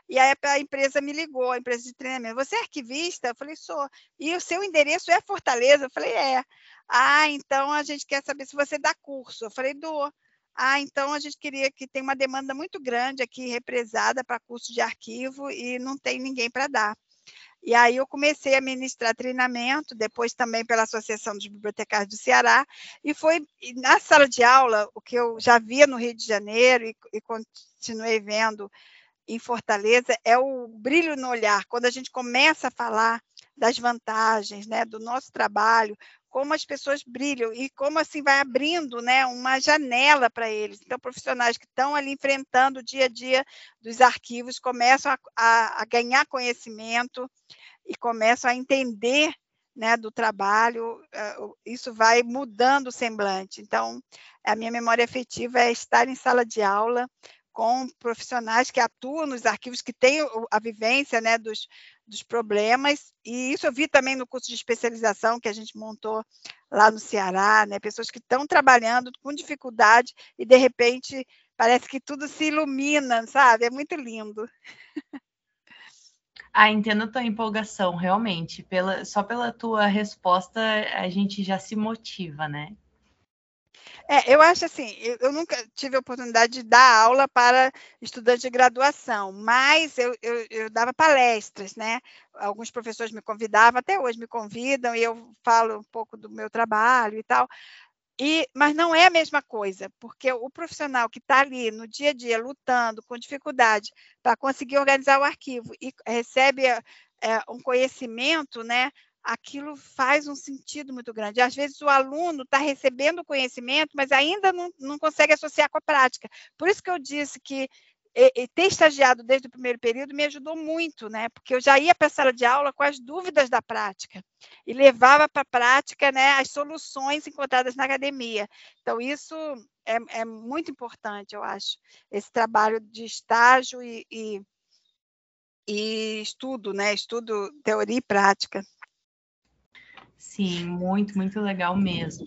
e aí a empresa me ligou, a empresa de treinamento, você é arquivista? Eu falei, sou. E o seu endereço é Fortaleza? Eu falei, é. Ah, então a gente quer saber se você dá curso. Eu falei, dou. Ah, então a gente queria que tem uma demanda muito grande aqui represada para curso de arquivo e não tem ninguém para dar. E aí eu comecei a ministrar treinamento, depois também pela Associação dos Bibliotecários do Ceará, e foi na sala de aula, o que eu já via no Rio de Janeiro e, e continuei vendo em Fortaleza, é o brilho no olhar, quando a gente começa a falar das vantagens, né, do nosso trabalho, como as pessoas brilham e como assim vai abrindo né, uma janela para eles. Então, profissionais que estão ali enfrentando o dia a dia dos arquivos começam a, a, a ganhar conhecimento e começam a entender né, do trabalho, eh, isso vai mudando o semblante. Então, a minha memória afetiva é estar em sala de aula com profissionais que atuam nos arquivos, que têm a vivência né, dos, dos problemas, e isso eu vi também no curso de especialização que a gente montou lá no Ceará, né, pessoas que estão trabalhando com dificuldade e, de repente, parece que tudo se ilumina, sabe? É muito lindo. Ah, entendo a tua empolgação, realmente. Pela, só pela tua resposta, a gente já se motiva, né? É, eu acho assim, eu, eu, nunca tive a oportunidade de dar aula para estudantes de graduação, mas eu, eu, eu, dava palestras, né? Alguns professores me convidavam, até hoje me convidam, e eu falo um pouco do meu trabalho e tal. E, mas não é a mesma coisa, porque o profissional que está ali no dia a dia lutando com dificuldade para conseguir organizar o arquivo e recebe é, um conhecimento, né? Aquilo faz um sentido muito grande. Às vezes o aluno está recebendo o conhecimento, mas ainda não, não consegue associar com a prática. Por isso que eu disse que e, ter estagiado desde o primeiro período me ajudou muito, né? Porque eu já ia para a sala de aula com as dúvidas da prática e levava para a prática né, as soluções encontradas na academia. Então, isso é, é muito importante, eu acho, esse trabalho de estágio e, e, e estudo, né? Estudo, teoria e prática. Sim, muito, muito legal mesmo.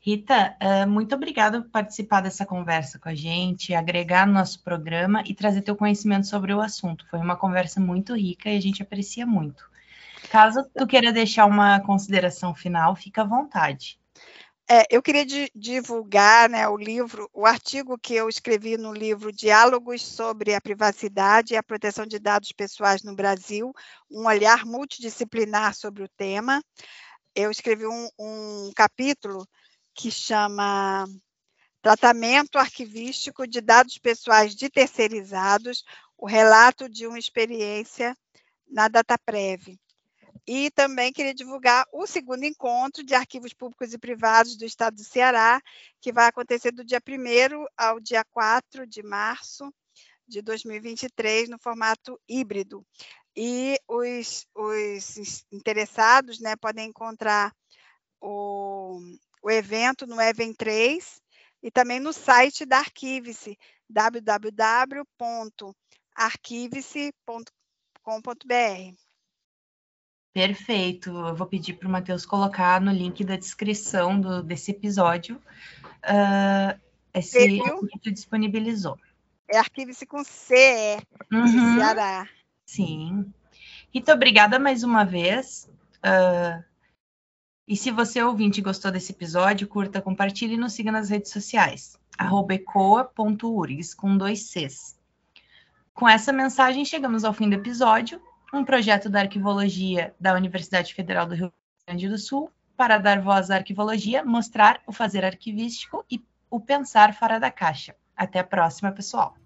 Rita, uh, muito obrigada por participar dessa conversa com a gente, agregar no nosso programa e trazer teu conhecimento sobre o assunto. Foi uma conversa muito rica e a gente aprecia muito. Caso tu queira deixar uma consideração final, fica à vontade. É, eu queria divulgar né, o livro, o artigo que eu escrevi no livro Diálogos sobre a Privacidade e a Proteção de Dados Pessoais no Brasil, um olhar multidisciplinar sobre o tema eu escrevi um, um capítulo que chama Tratamento Arquivístico de Dados Pessoais de Terceirizados, o relato de uma experiência na DataPrev. E também queria divulgar o segundo encontro de arquivos públicos e privados do Estado do Ceará, que vai acontecer do dia 1 ao dia 4 de março de 2023, no formato híbrido e os, os interessados né, podem encontrar o, o evento no Event 3 e também no site da Arquivice, www.arquivice.com.br. Perfeito. Eu vou pedir para o Matheus colocar no link da descrição do, desse episódio uh, esse tu disponibilizou. É Arquivice com C, uhum. de Ceará. Sim. Rita, obrigada mais uma vez. Uh, e se você ouvinte gostou desse episódio, curta, compartilhe e nos siga nas redes sociais. ecoa.urgs com dois Cs. Com essa mensagem, chegamos ao fim do episódio. Um projeto da arquivologia da Universidade Federal do Rio Grande do Sul para dar voz à arquivologia, mostrar o fazer arquivístico e o pensar fora da caixa. Até a próxima, pessoal!